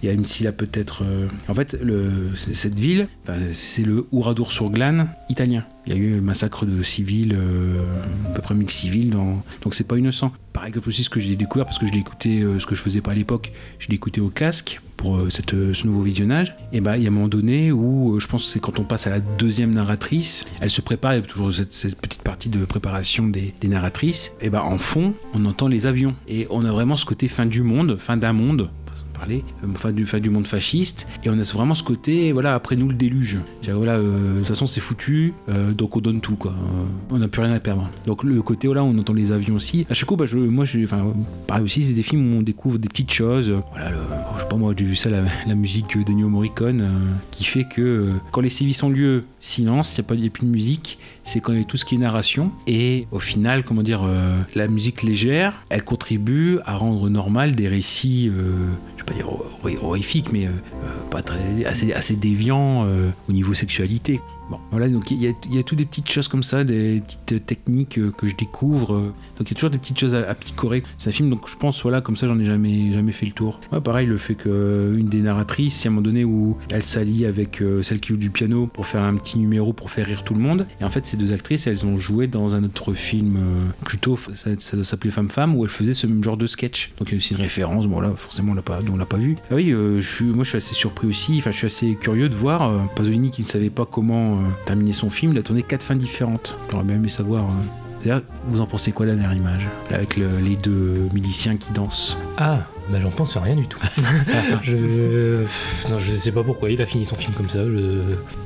S1: il y a une syllabe peut-être. En fait, cette ville, c'est le Ouradour-sur-Glane italien. Il y a eu un massacre de civils, à peu près 1000 civils, dans... donc c'est pas innocent. Par exemple aussi, ce que j'ai découvert, parce que je euh, ce que je faisais pas à l'époque, je écouté au casque pour euh, euh, ce nouveau visionnage. Et bah, il y a un moment donné où, euh, je pense que c'est quand on passe à la deuxième narratrice, elle se prépare, il y a toujours cette, petite partie de préparation des, narratrices. Et bah, en fond, on entend les avions. Et on a vraiment ce côté fin du monde, fin d'un monde, parler, euh, du, monde fasciste. Et on a vraiment ce côté, voilà, après nous le déluge. Voilà, euh, de toute façon, c'est foutu, euh, donc on donne tout, quoi. On n'a plus rien à perdre. Donc le côté, voilà, on entend les avions aussi. À chaque coup, bah, je, moi, je, pareil aussi, c'est des films où on découvre des petites choses. Voilà, le- je sais pas moi, j'ai vu ça, la, musique d'Ennio Morricone, qui fait que quand les sévices ont lieu, silence, il n'y a, pas- a plus de musique, c'est quand il y a tout ce qui est narration. Et au final, comment dire, la musique légère, elle contribue à rendre normal des récits, pas dire hor- horrifiques, mais euh, euh, pas très, assez, assez déviants euh, au niveau sexualité. Bon, voilà, donc il y, a, y toutes des petites choses comme ça, des petites euh, techniques euh, que je découvre. euh. Donc il y a toujours des petites choses à, à picorer. C'est un film, donc je pense, voilà, comme ça, j'en ai jamais, jamais fait le tour. Ouais, pareil, le fait qu'une des narratrices, a un moment donné où elle s'allie avec celle qui joue du piano pour faire un petit numéro pour faire rire tout le monde. Et en fait, ces deux actrices, elles ont joué dans un autre film plutôt, ça, ça s'appeler Femme Femme, où elles faisaient ce même genre de sketch. Donc il y a aussi une référence, bon là, forcément, on l'a pas, l'a pas vu. Ah oui, je moi je suis assez surpris aussi, enfin je suis assez curieux de voir euh, Pasolini qui ne savait pas comment euh, terminer son film, il a tourné quatre fins différentes. J'aurais bien aimé savoir. euh, D'ailleurs, vous en pensez quoi la dernière image Là, Avec le- les deux miliciens qui dansent?
S2: Ah, bah j'en pense rien du tout. [laughs] je... Non, je sais pas pourquoi il a fini son film comme ça, je...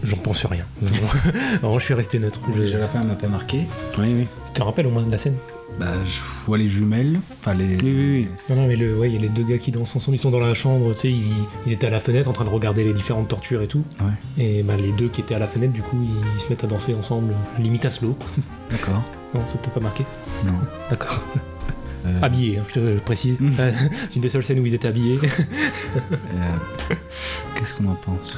S2: j'en pense rien. [laughs] Non, je suis resté neutre.
S3: Déjà la fin m'a pas marqué.
S1: Oui, oui.
S2: Tu te rappelles au moins de la scène?
S3: Bah je vois les jumelles, enfin les.
S1: Oui, oui, oui.
S2: Non, non, mais le, ouais, il y a les deux gars qui dansent ensemble, ils sont dans la chambre, tu sais, ils, ils étaient à la fenêtre en train de regarder les différentes tortures et tout.
S3: Ouais.
S2: Et bah, les deux qui étaient à la fenêtre, du coup, ils, se mettent à danser ensemble, limite à slow. [laughs]
S3: D'accord.
S2: Non, ça t'a pas marqué?
S3: Non. [laughs]
S2: D'accord. [laughs]
S3: Euh,
S2: Habillés, hein, je te précise. C'est une des seules scènes où ils étaient habillés.
S3: euh, Qu'est-ce qu'on en pense?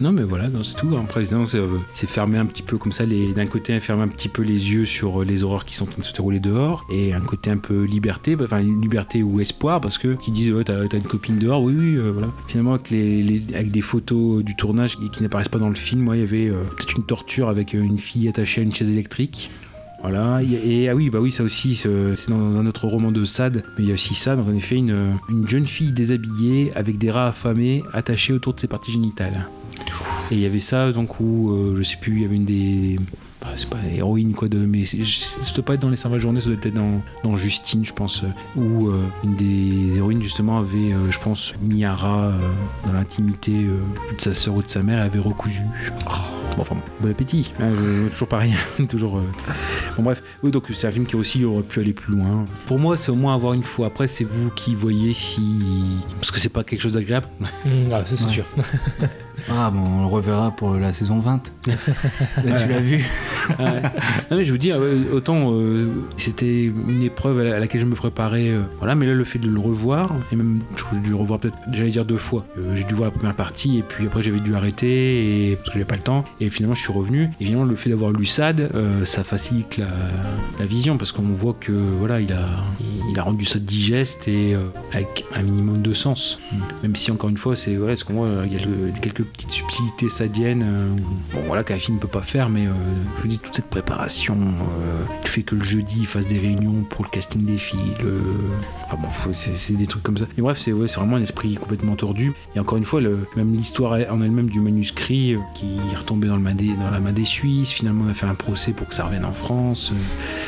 S1: Non, mais voilà, c'est tout. Après, évidemment, c'est euh, fermer un petit peu comme ça, d'un côté, fermer un petit peu les yeux sur euh, les horreurs qui sont en train de se dérouler dehors, et un côté un peu liberté, bah, enfin, liberté ou espoir, parce que qui disent, ouais, t'as une copine dehors, oui, oui, euh, voilà. Finalement, avec, des photos du tournage qui, n'apparaissent pas dans le film, moi, il y avait peut-être une torture avec une fille attachée à une chaise électrique. Voilà, et ah oui, bah oui, ça aussi, c'est dans un autre roman de Sade, mais il y a aussi Sade, en effet, une jeune fille déshabillée avec des rats affamés attachés autour de ses parties génitales. Et il y avait ça, donc, où, euh, je sais plus, il y avait une des. bah, c'est pas héroïne quoi de mais ça doit pas être dans les 120 journées ça doit être dans, dans Justine je pense euh, où euh, une des héroïnes justement avait euh, je pense euh, dans l'intimité de sa sœur ou de sa mère et avait recousu Oh, bon enfin bon, appétit hein, toujours pareil [laughs] toujours bon bref oui donc c'est un film qui aussi aurait pu aller plus loin pour moi c'est au moins avoir une fois après c'est vous qui voyez si parce que c'est pas quelque chose d'agréable
S2: Mm, ah, c'est
S3: Ouais.
S2: sûr. [laughs]
S3: C'est pas grave, on le reverra pour la saison 20. [laughs] tu l'as vu
S1: Ouais. Non mais je vous dis, euh, autant euh, c'était une épreuve à la- à laquelle je me préparais, euh, voilà, mais là le fait de le revoir, et même je crois que j'ai dû le revoir peut-être, j'allais dire deux fois. Euh, j'ai dû voir la première partie, et puis après j'avais dû arrêter, et, parce que j'avais pas le temps, et finalement je suis revenu. Et finalement le fait d'avoir lu euh, ça facilite la, la vision, parce qu'on voit que voilà, il a, il a rendu ça digeste et avec un minimum de sens. Même si encore une fois, c'est voilà, ce qu'on voit, il y a le- quelques petites subtilités sadiennes, euh, bon voilà qu'un film peut pas faire, mais euh, je vous dis toute cette préparation, euh, le fait que le jeudi il fasse des réunions pour le casting des filles, le... ah bon, c'est des trucs comme ça. Et bref, c'est ouais, vraiment un esprit complètement tordu. Et encore une fois, le, même l'histoire en elle-même du manuscrit qui est retombé dans, le dans la main des Suisses. Finalement, on a fait un procès pour que ça revienne en France.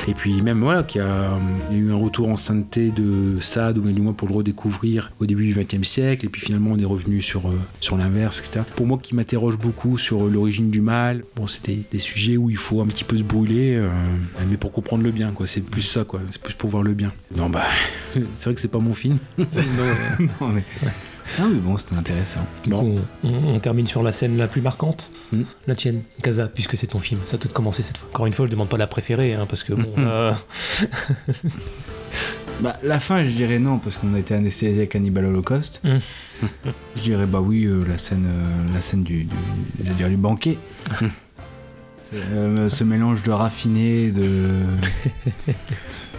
S1: et puis même voilà, qu'il y a, eu un retour en sainteté de Sade, ou du moins pour le redécouvrir au début du XXe siècle. Et puis finalement, on est revenu sur l'inverse, etc. Pour moi, qui m'interroge beaucoup sur l'origine du mal. Bon, c'est des, des sujets où il faut un petit peu se brûler, euh, mais pour comprendre le bien, quoi. C'est plus ça, quoi. C'est plus pour voir le bien. Non, bah, [laughs] c'est vrai que c'est pas mon film. [laughs] Non,
S3: Non, mais- Ah oui, bon, c'était intéressant.
S2: Du
S1: Bon.
S2: coup, on, on termine sur la scène la plus marquante,
S1: Mm.
S2: la tienne, Kaza, puisque c'est ton film. Ça peut te commencer cette fois. Encore une fois, je demande pas la préférée, hein, parce que bon, [laughs] euh,
S3: Bah, la fin, je dirais non, parce qu'on a été anesthésié avec Cannibal Holocaust.
S2: Mm.
S3: je dirais bah oui, euh, la scène, euh, la scène du, du, je veux dire, du banquet. [laughs] Euh, ce mélange de raffiné, de.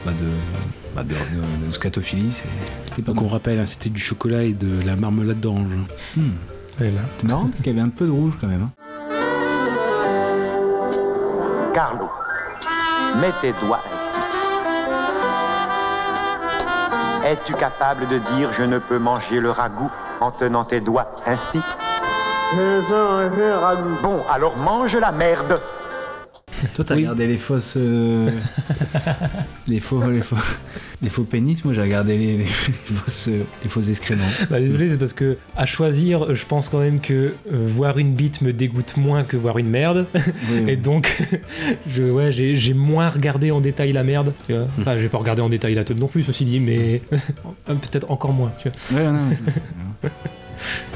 S3: bah, de. Bah, de, de- de scatophilie. C'était pas
S1: Donc on
S3: bon.
S1: rappelle, hein, c'était du chocolat et de la marmelade d'orange.
S3: Hmm. C'est marrant parce qu'il y avait un peu de rouge quand même. hein.
S6: Carlo, mets tes doigts Es-tu capable de dire je ne peux manger le ragoût en tenant tes doigts ainsi? Bon, alors mange la merde. [laughs]
S3: Toi, t'as
S1: Oui.
S3: regardé les fausses. euh, [laughs] les faux. Les faux. Les faux pénis, moi j'ai regardé les, les, les fausses, euh, les faux excréments.
S2: Bah, désolé, c'est parce que à choisir, je pense quand même que euh, voir une bite me dégoûte moins que voir une merde.
S3: Oui, oui.
S2: Et donc, [laughs] je, ouais, j'ai, moins regardé en détail la merde. Tu vois. Enfin, j'ai pas regardé en détail la teub non plus, ceci dit, mais euh, peut-être encore moins. Tu vois.
S3: Ouais, non, non.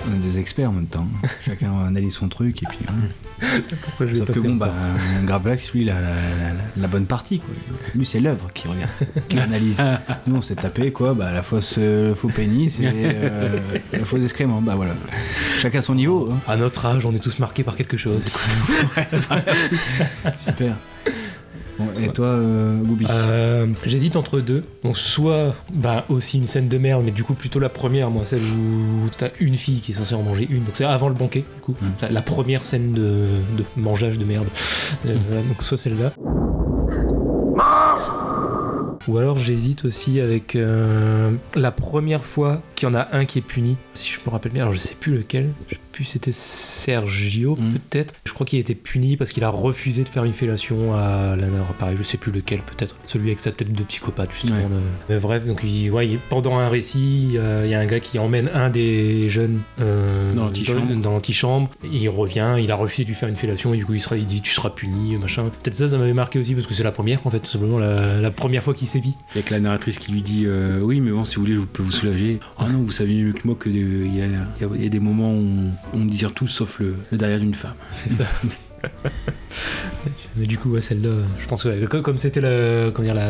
S3: On est des experts en même temps. [laughs] Chacun analyse son truc et puis. hein.
S2: Pourquoi je vais
S3: Sauf que bon, bah, [laughs] Gravelax, lui, il a la, la- la- la bonne partie. Quoi. Lui, c'est l'œuvre qu'il regarde, qu'il analyse. [laughs] Nous, on s'est tapé quoi bah, La fausse, euh, le faux pénis et euh, le faux excrément. Bah voilà. Chacun son niveau. hein.
S2: À notre âge, on est tous marqués par quelque chose.
S3: Super. Et toi, euh,
S2: Euh, J'hésite entre deux. Donc, soit bah, aussi une scène de merde, mais du coup, plutôt la première, moi, celle où t'as une fille qui est censée en manger une. Donc, c'est avant le banquet, du coup.
S3: Mm.
S2: La, la première scène de, de mangeage de merde. Euh, voilà, donc, soit celle-là. Ou alors, j'hésite aussi avec euh, la première fois qu'il y en a un qui est puni. Si je me rappelle bien, alors je sais plus lequel. Je- plus c'était Sergio,
S1: Mhm.
S2: peut-être. Je crois qu'il a été puni parce qu'il a refusé de faire une fellation à la pareil, je sais plus lequel, peut-être. Celui avec sa tête de psychopathe, justement.
S1: Ouais.
S2: Mais bref, donc il- ouais, il- pendant un récit, euh, il y a un gars qui emmène un des jeunes euh,
S1: Dans l'antichambre.
S2: Il revient, il a refusé de lui faire une fellation et du coup il, sera, il dit tu seras puni, machin. Peut-être ça, ça m'avait marqué aussi parce que c'est la première, en fait, tout simplement la, la première fois qu'il sévit.
S1: Il y a que la narratrice qui lui dit euh, Oui, mais bon, si vous voulez, je peux vous soulager. Ah non, vous savez mieux que moi qu'il y, a- il y y a des moments où on, on désire tout sauf le, le derrière d'une femme.
S2: C'est ça. Mais du coup, ouais, celle-là, je pense que ouais, comme c'était la,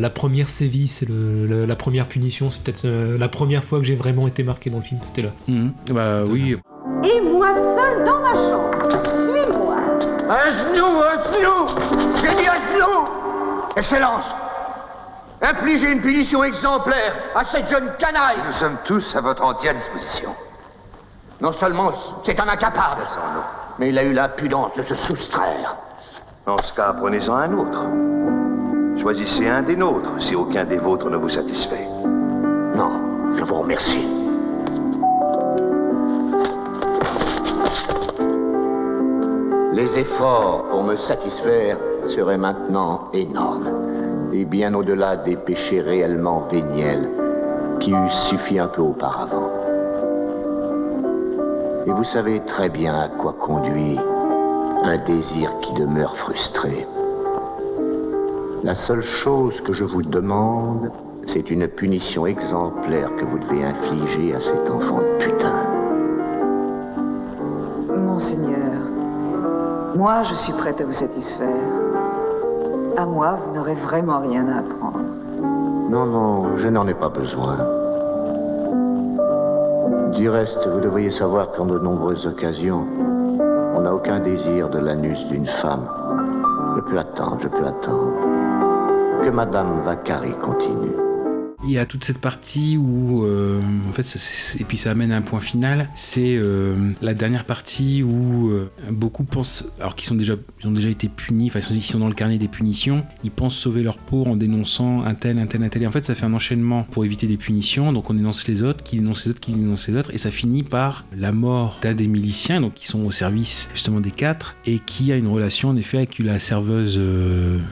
S2: première sévice, le- le- la première punition, c'est peut-être euh, la première fois que j'ai vraiment été marqué dans le film, c'était là.
S1: Mhm. Bah oui,
S7: Et moi seul dans ma chambre. Suis-moi.
S8: Un genou, un genou J'ai dit un genou Excellence Infligez une punition exemplaire à cette jeune canaille
S6: Nous sommes tous à votre entière disposition.
S8: Non seulement c'est un incapable, mais il a eu l'impudence de se soustraire.
S9: En ce cas, prenez-en un autre. Choisissez un des nôtres si aucun des vôtres ne vous satisfait.
S8: Non, je vous remercie. Les efforts pour me satisfaire seraient maintenant énormes et bien au-delà des péchés réellement véniels qui eussent suffi un peu auparavant. Et vous savez très bien à quoi conduit un désir qui demeure frustré. La seule chose que je vous demande, c'est une punition exemplaire que vous devez infliger à cet enfant de putain.
S7: Monseigneur, moi je suis prête à vous satisfaire. À moi, vous n'aurez vraiment rien à apprendre.
S8: Non, non, je n'en ai pas besoin. Du reste, vous devriez savoir qu'en de nombreuses occasions, on n'a aucun désir de l'anus d'une femme. Je peux attendre, je peux attendre. Que Madame Vacari continue.
S1: Il y a toute cette partie où, euh, en fait, et puis ça amène à un point final, c'est euh, la dernière partie où euh, beaucoup pensent, alors qu'ils sont déjà, ils ont déjà été punis, enfin ils sont, ils sont dans le carnet des punitions, ils pensent sauver leur peau en dénonçant un tel, un tel, un tel. Et en fait, ça fait un enchaînement pour éviter des punitions. Donc on dénonce les autres, qui dénoncent les autres, qui dénoncent les autres, et ça finit par la mort d'un des miliciens, donc qui sont au service justement des quatre, et qui a une relation en effet avec la serveuse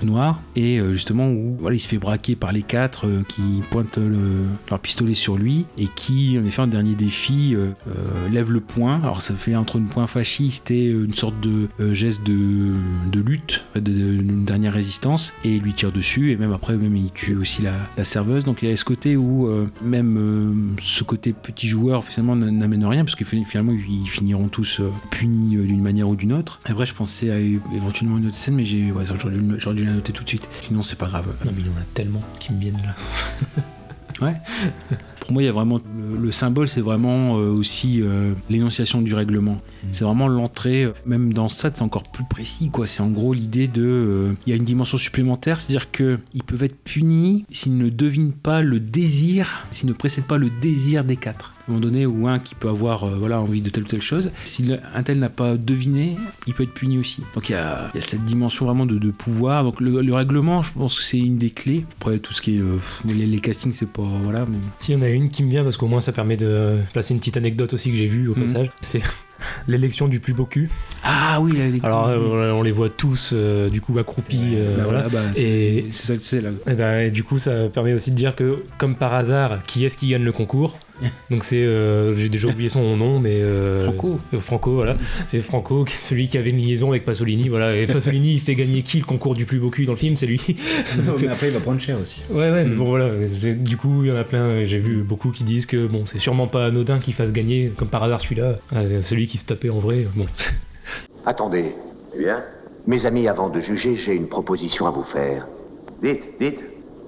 S1: noire, et justement où voilà, il se fait braquer par les quatre qui pointent le- leur pistolet sur lui, et qui en effet en dernier défi euh, euh, lève le poing. Alors ça fait entre une poing fasciste et euh, une sorte de euh, geste de, de lutte, fait, de- de- d'une dernière résistance, et il lui tire dessus, et même après même il tue aussi la, la serveuse. Donc il y a ce côté où euh, même ce côté petit joueur finalement n'amène rien, parce que fi- finalement ils finiront tous punis d'une manière ou d'une autre. Après je pensais à éventuellement une autre scène, mais j'ai ouais, j'aurais dû, dû la noter tout de suite. Sinon c'est pas grave.
S2: Non, mais il y en a tellement qui me viennent là. [laughs]
S1: Ouais. [laughs] Pour moi, il y a vraiment le, le symbole, c'est vraiment euh, aussi euh, l'énonciation du règlement. C'est vraiment l'entrée. euh, Même dans ça, c'est encore plus précis. quoi. C'est en gros l'idée de. Il y a une dimension supplémentaire, c'est-à-dire que ils peuvent être punis s'ils ne devinent pas le désir, s'ils ne précèdent pas le désir des quatre. À un moment donné, ou un qui peut avoir euh, voilà envie de telle ou telle chose, si un tel n'a pas deviné, il peut être puni aussi. Donc il y a, il y a cette dimension vraiment de, de pouvoir. Donc le, le règlement, je pense que c'est une des clés. Après tout ce qui est euh, les, les castings, c'est pas voilà. Mais...
S2: S'il y en a une qui me vient, parce qu'au moins ça permet de placer une petite anecdote aussi que j'ai vue au
S1: Mhm.
S2: passage, c'est [laughs] l'élection du plus beau cul.
S1: Ah oui,
S2: Alors euh, on les voit tous euh, du coup accroupis. euh,
S1: Bah
S2: voilà.
S1: bah,
S2: Et,
S1: c'est ça que c'est là.
S2: et ben, et du coup ça permet aussi de dire que comme par hasard, qui est-ce qui gagne le concours? Donc c'est, euh, j'ai déjà oublié son nom, mais euh,
S1: Franco.
S2: euh, Franco, voilà. C'est Franco, qui- [laughs] celui qui avait une liaison avec Pasolini, voilà. Et Pasolini, il fait gagner qui le concours du plus beau cul dans le film? C'est lui. [laughs] Donc, c'est-
S3: mais après, il va prendre cher aussi.
S2: Ouais, ouais, mais bon, voilà. Du coup, il y en a plein. J'ai vu beaucoup qui disent que bon, c'est sûrement pas anodin qu'il fasse gagner, comme par hasard celui-là. Euh, celui qui se tapait en vrai. Bon, [laughs]
S8: Attendez.
S9: Eh bien,
S8: Mes amis, avant de juger, j'ai une proposition à vous faire.
S9: dites, dites.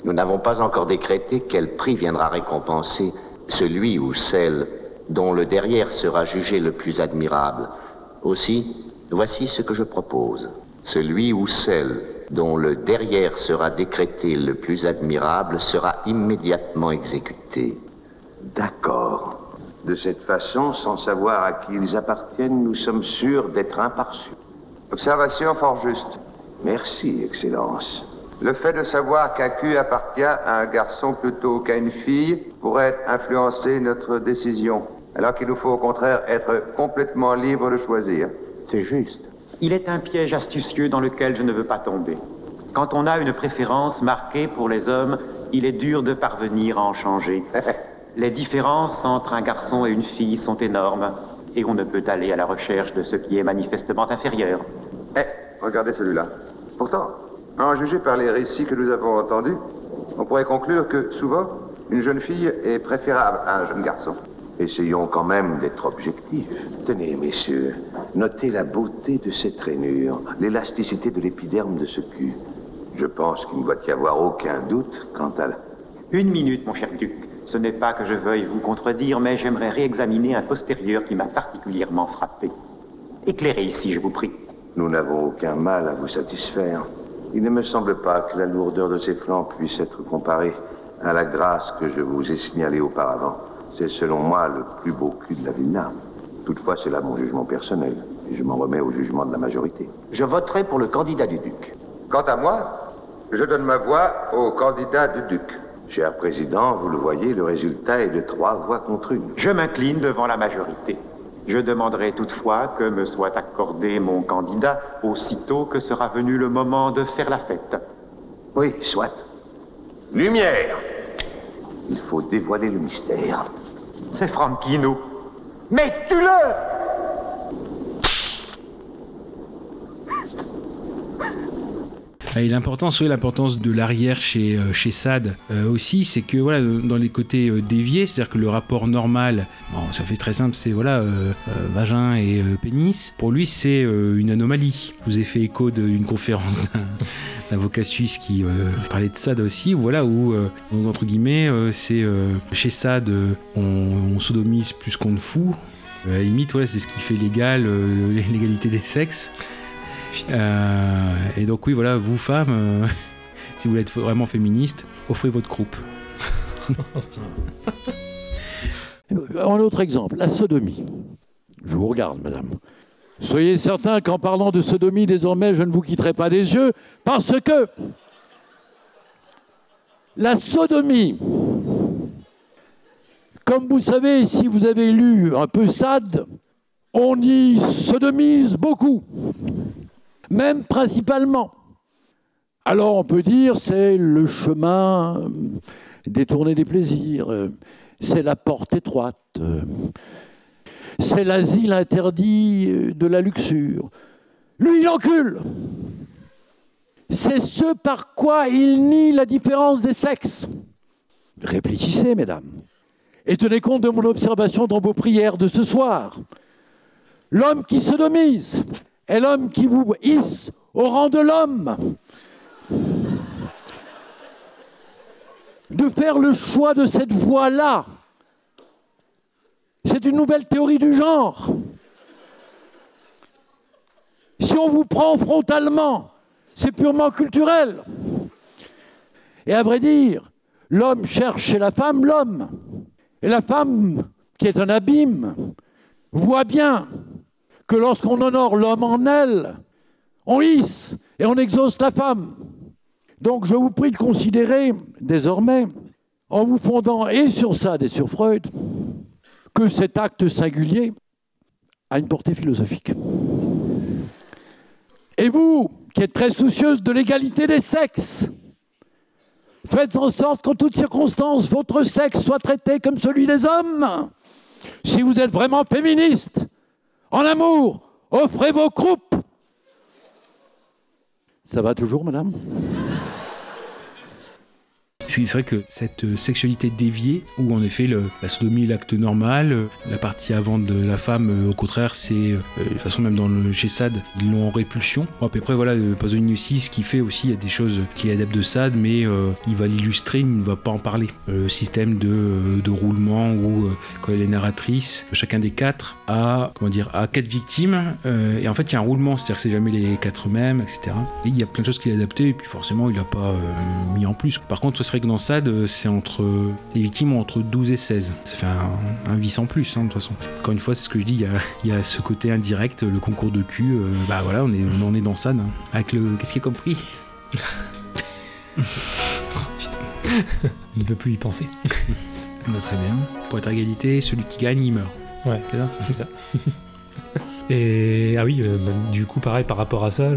S8: Nous n'avons pas encore décrété quel prix viendra récompenser celui ou celle dont le derrière sera jugé le plus admirable. Aussi, voici ce que je propose. Celui ou celle dont le derrière sera décrété le plus admirable sera immédiatement exécuté.
S9: D'accord. De cette façon, sans savoir à qui ils appartiennent, nous sommes sûrs d'être impartiaux.
S6: Observation fort juste.
S9: Merci, Excellence.
S6: Le fait de savoir qu'un cul appartient à un garçon plutôt qu'à une fille pourrait influencer notre décision.
S8: Alors qu'il nous faut au contraire être complètement libre de choisir.
S6: C'est juste. Il est un piège astucieux dans lequel je ne veux pas tomber. Quand on a une préférence marquée pour les hommes, il est dur de parvenir à en changer. [laughs] les différences entre un garçon et une fille sont énormes, et on ne peut aller à la recherche de ce qui est manifestement inférieur.
S8: Eh, regardez celui-là. Pourtant, en juger par les récits que nous avons entendus, on pourrait conclure que souvent, une jeune fille est préférable à un jeune garçon.
S9: Essayons quand même d'être objectifs. Tenez, messieurs, notez la beauté de cette rainure, l'élasticité de l'épiderme de ce cul. Je pense qu'il ne doit y avoir aucun doute quant à la...
S6: Une minute, mon cher Duc. Ce n'est pas que je veuille vous contredire, mais j'aimerais réexaminer un postérieur qui m'a particulièrement frappé. Éclairez ici, je vous prie.
S9: Nous n'avons aucun mal à vous satisfaire. Il ne me semble pas que la lourdeur de ses flancs puisse être comparée à la grâce que je vous ai signalée auparavant. C'est selon moi le plus beau cul de la Vilna. Toutefois, c'est là mon jugement personnel, et je m'en remets au jugement de la majorité.
S6: Je voterai pour le candidat du duc.
S8: Quant à moi, je donne ma voix au candidat du duc.
S9: Cher président, vous le voyez, le résultat est de trois voix contre une.
S6: Je m'incline devant la majorité. Je demanderai toutefois que me soit accordé mon candidat aussitôt que sera venu le moment de faire la fête.
S9: Oui, soit. Lumière Il faut dévoiler le mystère.
S6: C'est Franquino. Mais tue-le
S1: Et l'importance, oui, l'importance de l'arrière chez, euh, chez Sade euh, aussi, c'est que voilà, dans les côtés euh, déviés, c'est-à-dire que le rapport normal, ça fait très simple, c'est voilà, vagin et pénis. Pour lui, c'est une anomalie. Je vous ai fait écho d'une conférence [laughs] d'un avocat suisse qui parlait de Sade aussi, voilà, où, entre guillemets, c'est chez Sade, on, sodomise plus qu'on ne fout. À la limite, voilà, c'est ce qui fait légal [laughs] l'égalité des sexes. Euh, et donc oui, voilà, vous femmes, euh, [laughs] si vous voulez être vraiment féministe, offrez votre croupe.
S10: Un autre exemple, la sodomie. Je vous regarde, madame. Soyez certain qu'en parlant de sodomie, désormais, je ne vous quitterai pas des yeux, parce que la sodomie, comme vous savez, si vous avez lu un peu Sade, on y sodomise beaucoup, même principalement. Alors on peut dire c'est le chemin détourné des plaisirs, c'est la porte étroite, c'est l'asile interdit de la luxure. Lui, il encule. C'est ce par quoi il nie la différence des sexes. Réfléchissez, mesdames, et tenez compte de mon observation dans vos prières de ce soir. L'homme qui sodomise est l'homme qui vous hisse au rang de l'homme. De faire le choix de cette voie-là, c'est une nouvelle théorie du genre. Si on vous prend frontalement, c'est purement culturel. Et à vrai dire, l'homme cherche chez la femme l'homme. Et la femme, qui est un abîme, voit bien que lorsqu'on honore l'homme en elle, on hisse et on exauce la femme. Donc je vous prie de considérer désormais, en vous fondant et sur Sade et sur Freud, que cet acte singulier a une portée philosophique. Et vous, qui êtes très soucieuse de l'égalité des sexes, faites en sorte qu'en toutes circonstances, votre sexe soit traité comme celui des hommes. Si vous êtes vraiment féministe, en amour, offrez vos croupes. Ça va toujours, madame?
S1: C'est vrai que cette euh, sexualité déviée, où en effet la sodomie est l'acte normal, euh, la partie avant de la femme, euh, au contraire, c'est de toute façon même dans le chez Sade, ils l'ont en répulsion. Bon, à peu près voilà, Pasolini aussi, ce qui fait aussi, il y a des choses qu'il est adepte de Sade, mais il va l'illustrer, il ne va pas en parler. Le système de, roulement où quand elle est narratrice, chacun des quatre a comment dire a quatre victimes, et en fait il y a un roulement, c'est-à-dire que c'est jamais les quatre mêmes, etc. Et il y a plein de choses qu'il a adaptées, et puis forcément il n'a pas mis en plus. Par contre, ce serait que dans Sade, euh, c'est entre. Les victimes ont entre 12 et 16. Ça fait un, un vice en plus, hein, de toute façon. Encore une fois, c'est ce que je dis, il y a, il y a ce côté indirect, le concours de cul. euh, bah voilà, on est, on est dans Sade. hein. Avec le. Qu'est-ce qu'il a compris? [laughs]
S2: Il ne veut plus y penser. [laughs]
S1: Bah, Très bien. Pour être à égalité, celui qui gagne, il meurt.
S2: Ouais,
S11: c'est ça. [laughs]
S2: Et ah oui, euh, bah, du coup, pareil par rapport à ça,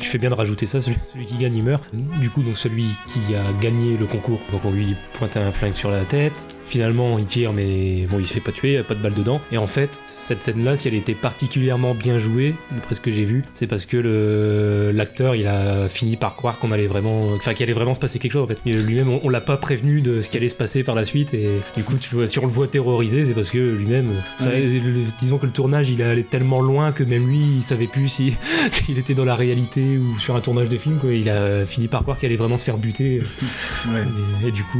S2: tu fais bien de rajouter ça, celui, celui qui gagne, il meurt. Du coup, donc celui qui a gagné le concours, donc on lui pointe un flingue sur la tête. Finalement, il tire, mais bon, il se fait pas tuer, il a pas de balle dedans. Et en fait, cette scène-là, si elle était particulièrement bien jouée, d'après ce que j'ai vu, c'est parce que le- l'acteur, il a fini par croire qu'on allait vraiment, enfin, qu'il allait vraiment se passer quelque chose. En fait, Et lui-même, on, on l'a pas prévenu de ce qui allait se passer par la suite. Et du coup, tu vois, si on le voit terrorisé, c'est parce que lui-même, ça- disons que le tournage, il allé tellement loin que même lui, il savait plus si [laughs] s'il était dans la réalité ou sur un tournage de film. Quoi. Il a fini par croire qu'il allait vraiment se faire buter.
S3: Ouais.
S2: Et, et du coup,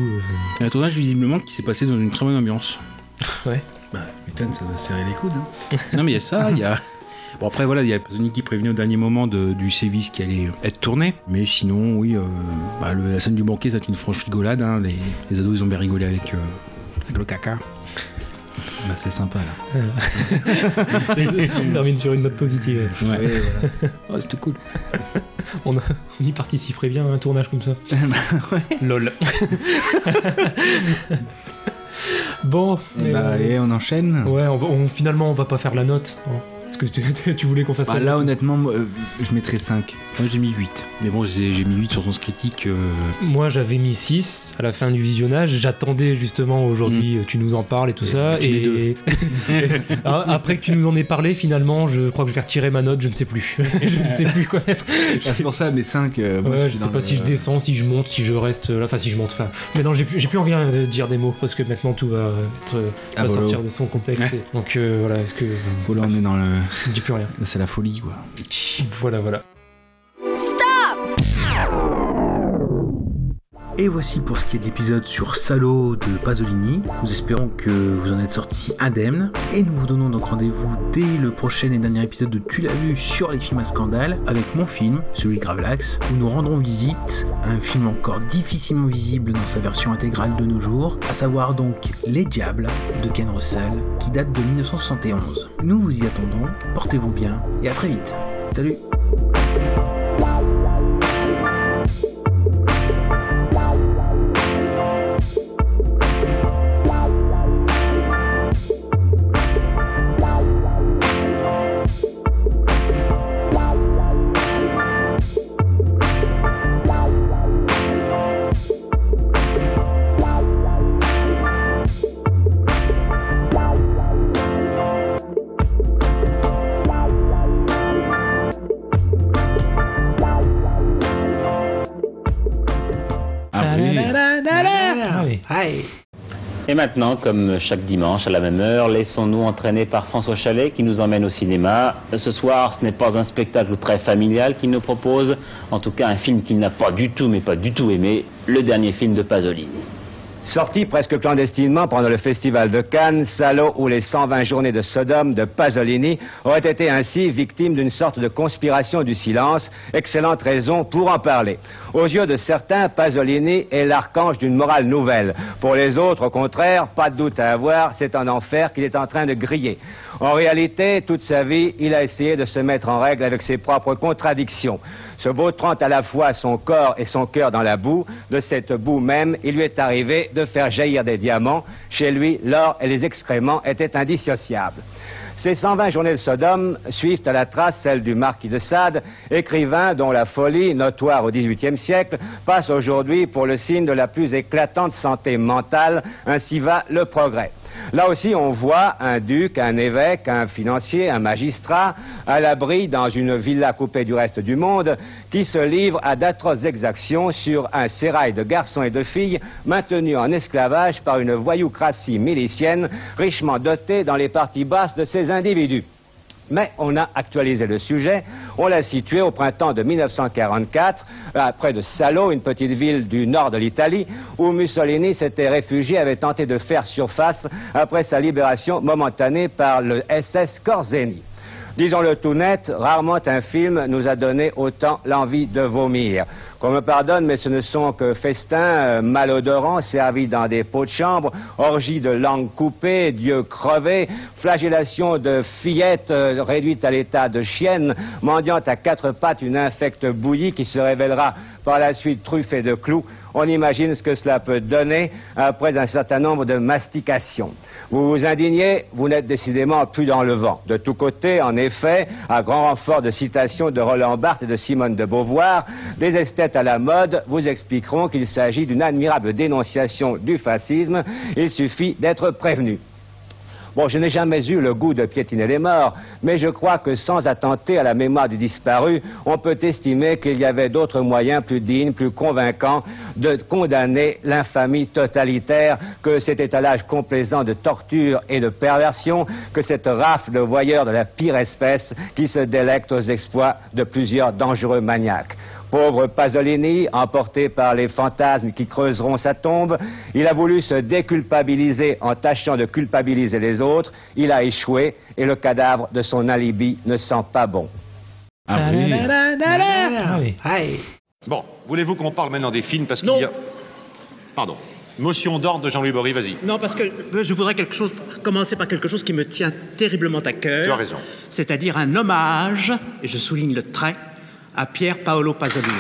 S2: euh,
S11: Un tournage visiblement qui s'est passé dans une très bonne ambiance. [laughs]
S2: ouais.
S3: Bah, putain, ça doit serrer les coudes. hein. [laughs]
S11: Non mais il y a ça, il y a... [laughs] Bon après voilà, il y a Pasolini qui prévenait au dernier moment de- du sévice qui allait être tourné. Mais sinon, oui, euh, bah, le- la scène du banquet, ça a été une franche rigolade. hein. Les, les ados, ils ont bien rigolé avec, euh, avec le caca.
S3: Bah, c'est sympa là. [laughs]
S2: C'est- on termine sur une note positive.
S11: Ouais. [laughs]
S3: Ouais,
S11: Oh, c'était cool.
S2: On, on y participerait bien à un tournage comme ça. [laughs] Lol. bon,
S3: et, bah,
S2: euh,
S3: allez, on enchaîne.
S2: ouais, on va- on- finalement, on va pas faire la note. hein. Parce que tu, [laughs] tu voulais qu'on fasse
S3: Bah, là,
S2: note
S3: honnêtement, euh, je mettrais 5.
S11: Moi j'ai mis 8. Mais bon, j'ai mis 8 sur Sens Critique. euh,
S2: Moi, j'avais mis 6 à la fin du visionnage. J'attendais justement aujourd'hui, tu nous en parles et tout ça.
S11: tu mets
S2: Et [laughs] Ah, après que tu nous en aies parlé, finalement, je crois que je vais retirer ma note. Je ne sais plus. [laughs] je ne sais plus quoi mettre. Je
S3: Ah, c'est pour ça, mais 5.
S2: Ouais, je sais pas si je descends, si je monte, si je reste là, enfin si je monte. Enfin, mais non, j'ai plus, j'ai plus envie de dire des mots parce que maintenant tout va être, euh,
S3: Ah,
S2: va
S3: voilà.
S2: sortir de son contexte.
S11: Ouais.
S2: et- donc euh, voilà, est-ce que
S3: Bon, là, on est dans le.
S2: Je dis plus rien.
S3: C'est la folie, quoi.
S2: Voilà, voilà.
S1: Et voici pour ce qui est de l'épisode sur Salo de Pasolini. Nous espérons que vous en êtes sortis indemnes. Et nous vous donnons donc rendez-vous dès le prochain et dernier épisode de Tu l'as vu sur les films à scandale avec mon film, celui de Gravelax, où nous rendrons visite à un film encore difficilement visible dans sa version intégrale de nos jours, à savoir donc Les Diables de Ken Russell, qui date de 1971. Nous vous y attendons, portez-vous bien et à très vite. Salut
S12: maintenant, comme chaque dimanche à la même heure, laissons-nous entraîner par François Chalet qui nous emmène au cinéma. Ce soir, ce n'est pas un spectacle très familial qu'il nous propose, en tout cas un film qu'il n'a pas du tout, mais pas du tout aimé, le dernier film de Pasolini.
S13: Sorti presque clandestinement pendant le festival de Cannes, Salo ou les 120 journées de Sodome de Pasolini auraient été ainsi victimes d'une sorte de conspiration du silence, excellente raison pour en parler. Aux yeux de certains, Pasolini est l'archange d'une morale nouvelle. Pour les autres, au contraire, pas de doute à avoir, c'est un enfer qu'il est en train de griller. En réalité, toute sa vie, il a essayé de se mettre en règle avec ses propres contradictions. Se vautrant à la fois son corps et son cœur dans la boue, de cette boue même, il lui est arrivé de faire jaillir des diamants. Chez lui, l'or et les excréments étaient indissociables. Ces 120 journées de Sodome suivent à la trace celle du marquis de Sade, écrivain dont la folie, notoire au XVIIIe siècle, passe aujourd'hui pour le signe de la plus éclatante santé mentale, ainsi va le progrès. Là aussi, on voit un duc, un évêque, un financier, un magistrat, à l'abri dans une villa coupée du reste du monde, qui se livre à d'atroces exactions sur un sérail de garçons et de filles maintenus en esclavage par une voyoucratie milicienne richement dotée dans les parties basses de ces individus. Mais on a actualisé le sujet, on l'a situé au printemps de 1944, à près de Salo, une petite ville du nord de l'Italie, où Mussolini s'était réfugié, avait tenté de faire surface après sa libération momentanée par le SS Corzeni. Disons-le tout net, rarement un film nous a donné autant l'envie de vomir. Qu'on me pardonne, mais ce ne sont que festins euh, malodorants servis dans des pots de chambre, orgies de langue coupée, dieux crevés, flagellation de fillettes euh, réduites à l'état de chiennes, mendiant à quatre pattes une infecte bouillie qui se révélera par la suite truffée de clous. On imagine ce que cela peut donner après un certain nombre de mastications. Vous vous indignez, vous n'êtes décidément plus dans le vent. De tous côtés, en effet, à grand renfort de citations de Roland Barthes et de Simone de Beauvoir, des esthètes à la mode vous expliqueront qu'il s'agit d'une admirable dénonciation du fascisme. Il suffit d'être prévenu. Bon, je n'ai jamais eu le goût de piétiner les morts, mais je crois que sans attenter à la mémoire du disparu, on peut estimer qu'il y avait d'autres moyens plus dignes, plus convaincants de condamner l'infamie totalitaire que cet étalage complaisant de torture et de perversion, que cette rafle de voyeurs de la pire espèce qui se délecte aux exploits de plusieurs dangereux maniaques. Pauvre Pasolini, emporté par les fantasmes qui creuseront sa tombe, il a voulu se déculpabiliser en tâchant de culpabiliser les autres. Il a échoué et le cadavre de son alibi ne sent pas bon.
S3: Ah
S14: Bon, voulez-vous qu'on parle maintenant des films parce qu'il y a... Pardon. Motion d'ordre de Jean-Louis Bory, vas-y.
S15: Non, parce que euh, je voudrais quelque chose, commencer par quelque chose qui me tient terriblement à cœur.
S14: Tu as raison.
S15: C'est-à-dire un hommage, et je souligne le trait, à Pier Paolo Pasolini.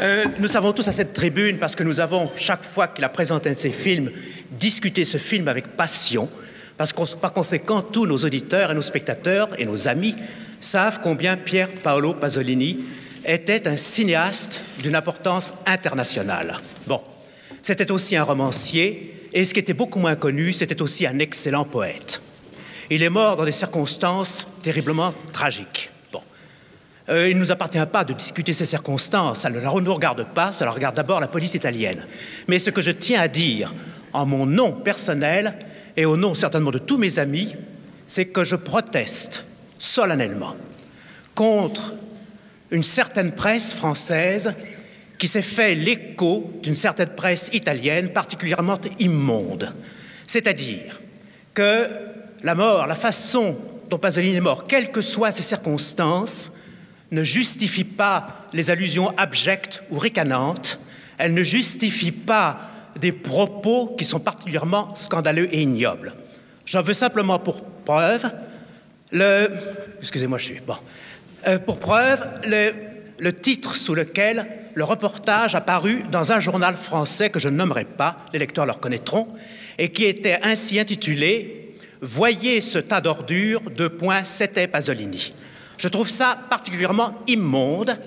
S15: Euh, nous savons tous à cette tribune, parce que nous avons, chaque fois qu'il a présenté un de ses films, discuté ce film avec passion, parce que par conséquent, tous nos auditeurs et nos spectateurs et nos amis savent combien Pier Paolo Pasolini était un cinéaste d'une importance internationale. Bon, c'était aussi un romancier, et ce qui était beaucoup moins connu, c'était aussi un excellent poète. Il est mort dans des circonstances terriblement tragiques. Bon. Euh, il ne nous appartient pas de discuter ces circonstances, ça ne nous regarde pas, ça regarde d'abord la police italienne. Mais ce que je tiens à dire, en mon nom personnel, et au nom certainement de tous mes amis, c'est que je proteste solennellement contre une certaine presse française qui s'est fait l'écho d'une certaine presse italienne particulièrement immonde. C'est-à-dire que la mort, la façon dont Pasolini est mort, quelles que soient ses circonstances, ne justifie pas les allusions abjectes ou ricanantes, elle ne justifie pas des propos qui sont particulièrement scandaleux et ignobles. J'en veux simplement pour preuve le... Excusez-moi, je suis... Bon. Euh, pour preuve, le, le titre sous lequel le reportage a paru dans un journal français que je ne nommerai pas, les lecteurs le reconnaîtront, et qui était ainsi intitulé Voyez ce tas d'ordures, deux points, c'était Pasolini. Je trouve ça particulièrement immonde.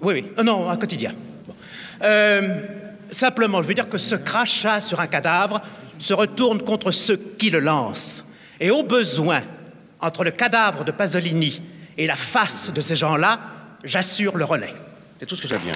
S15: Oui, oui, euh, non, un quotidien. Bon. Euh, simplement, je veux dire que ce crachat sur un cadavre se retourne contre ceux qui le lancent. Et au besoin, entre le cadavre de Pasolini et la face de ces gens-là, j'assure le relais. C'est tout ce que j'ai bien.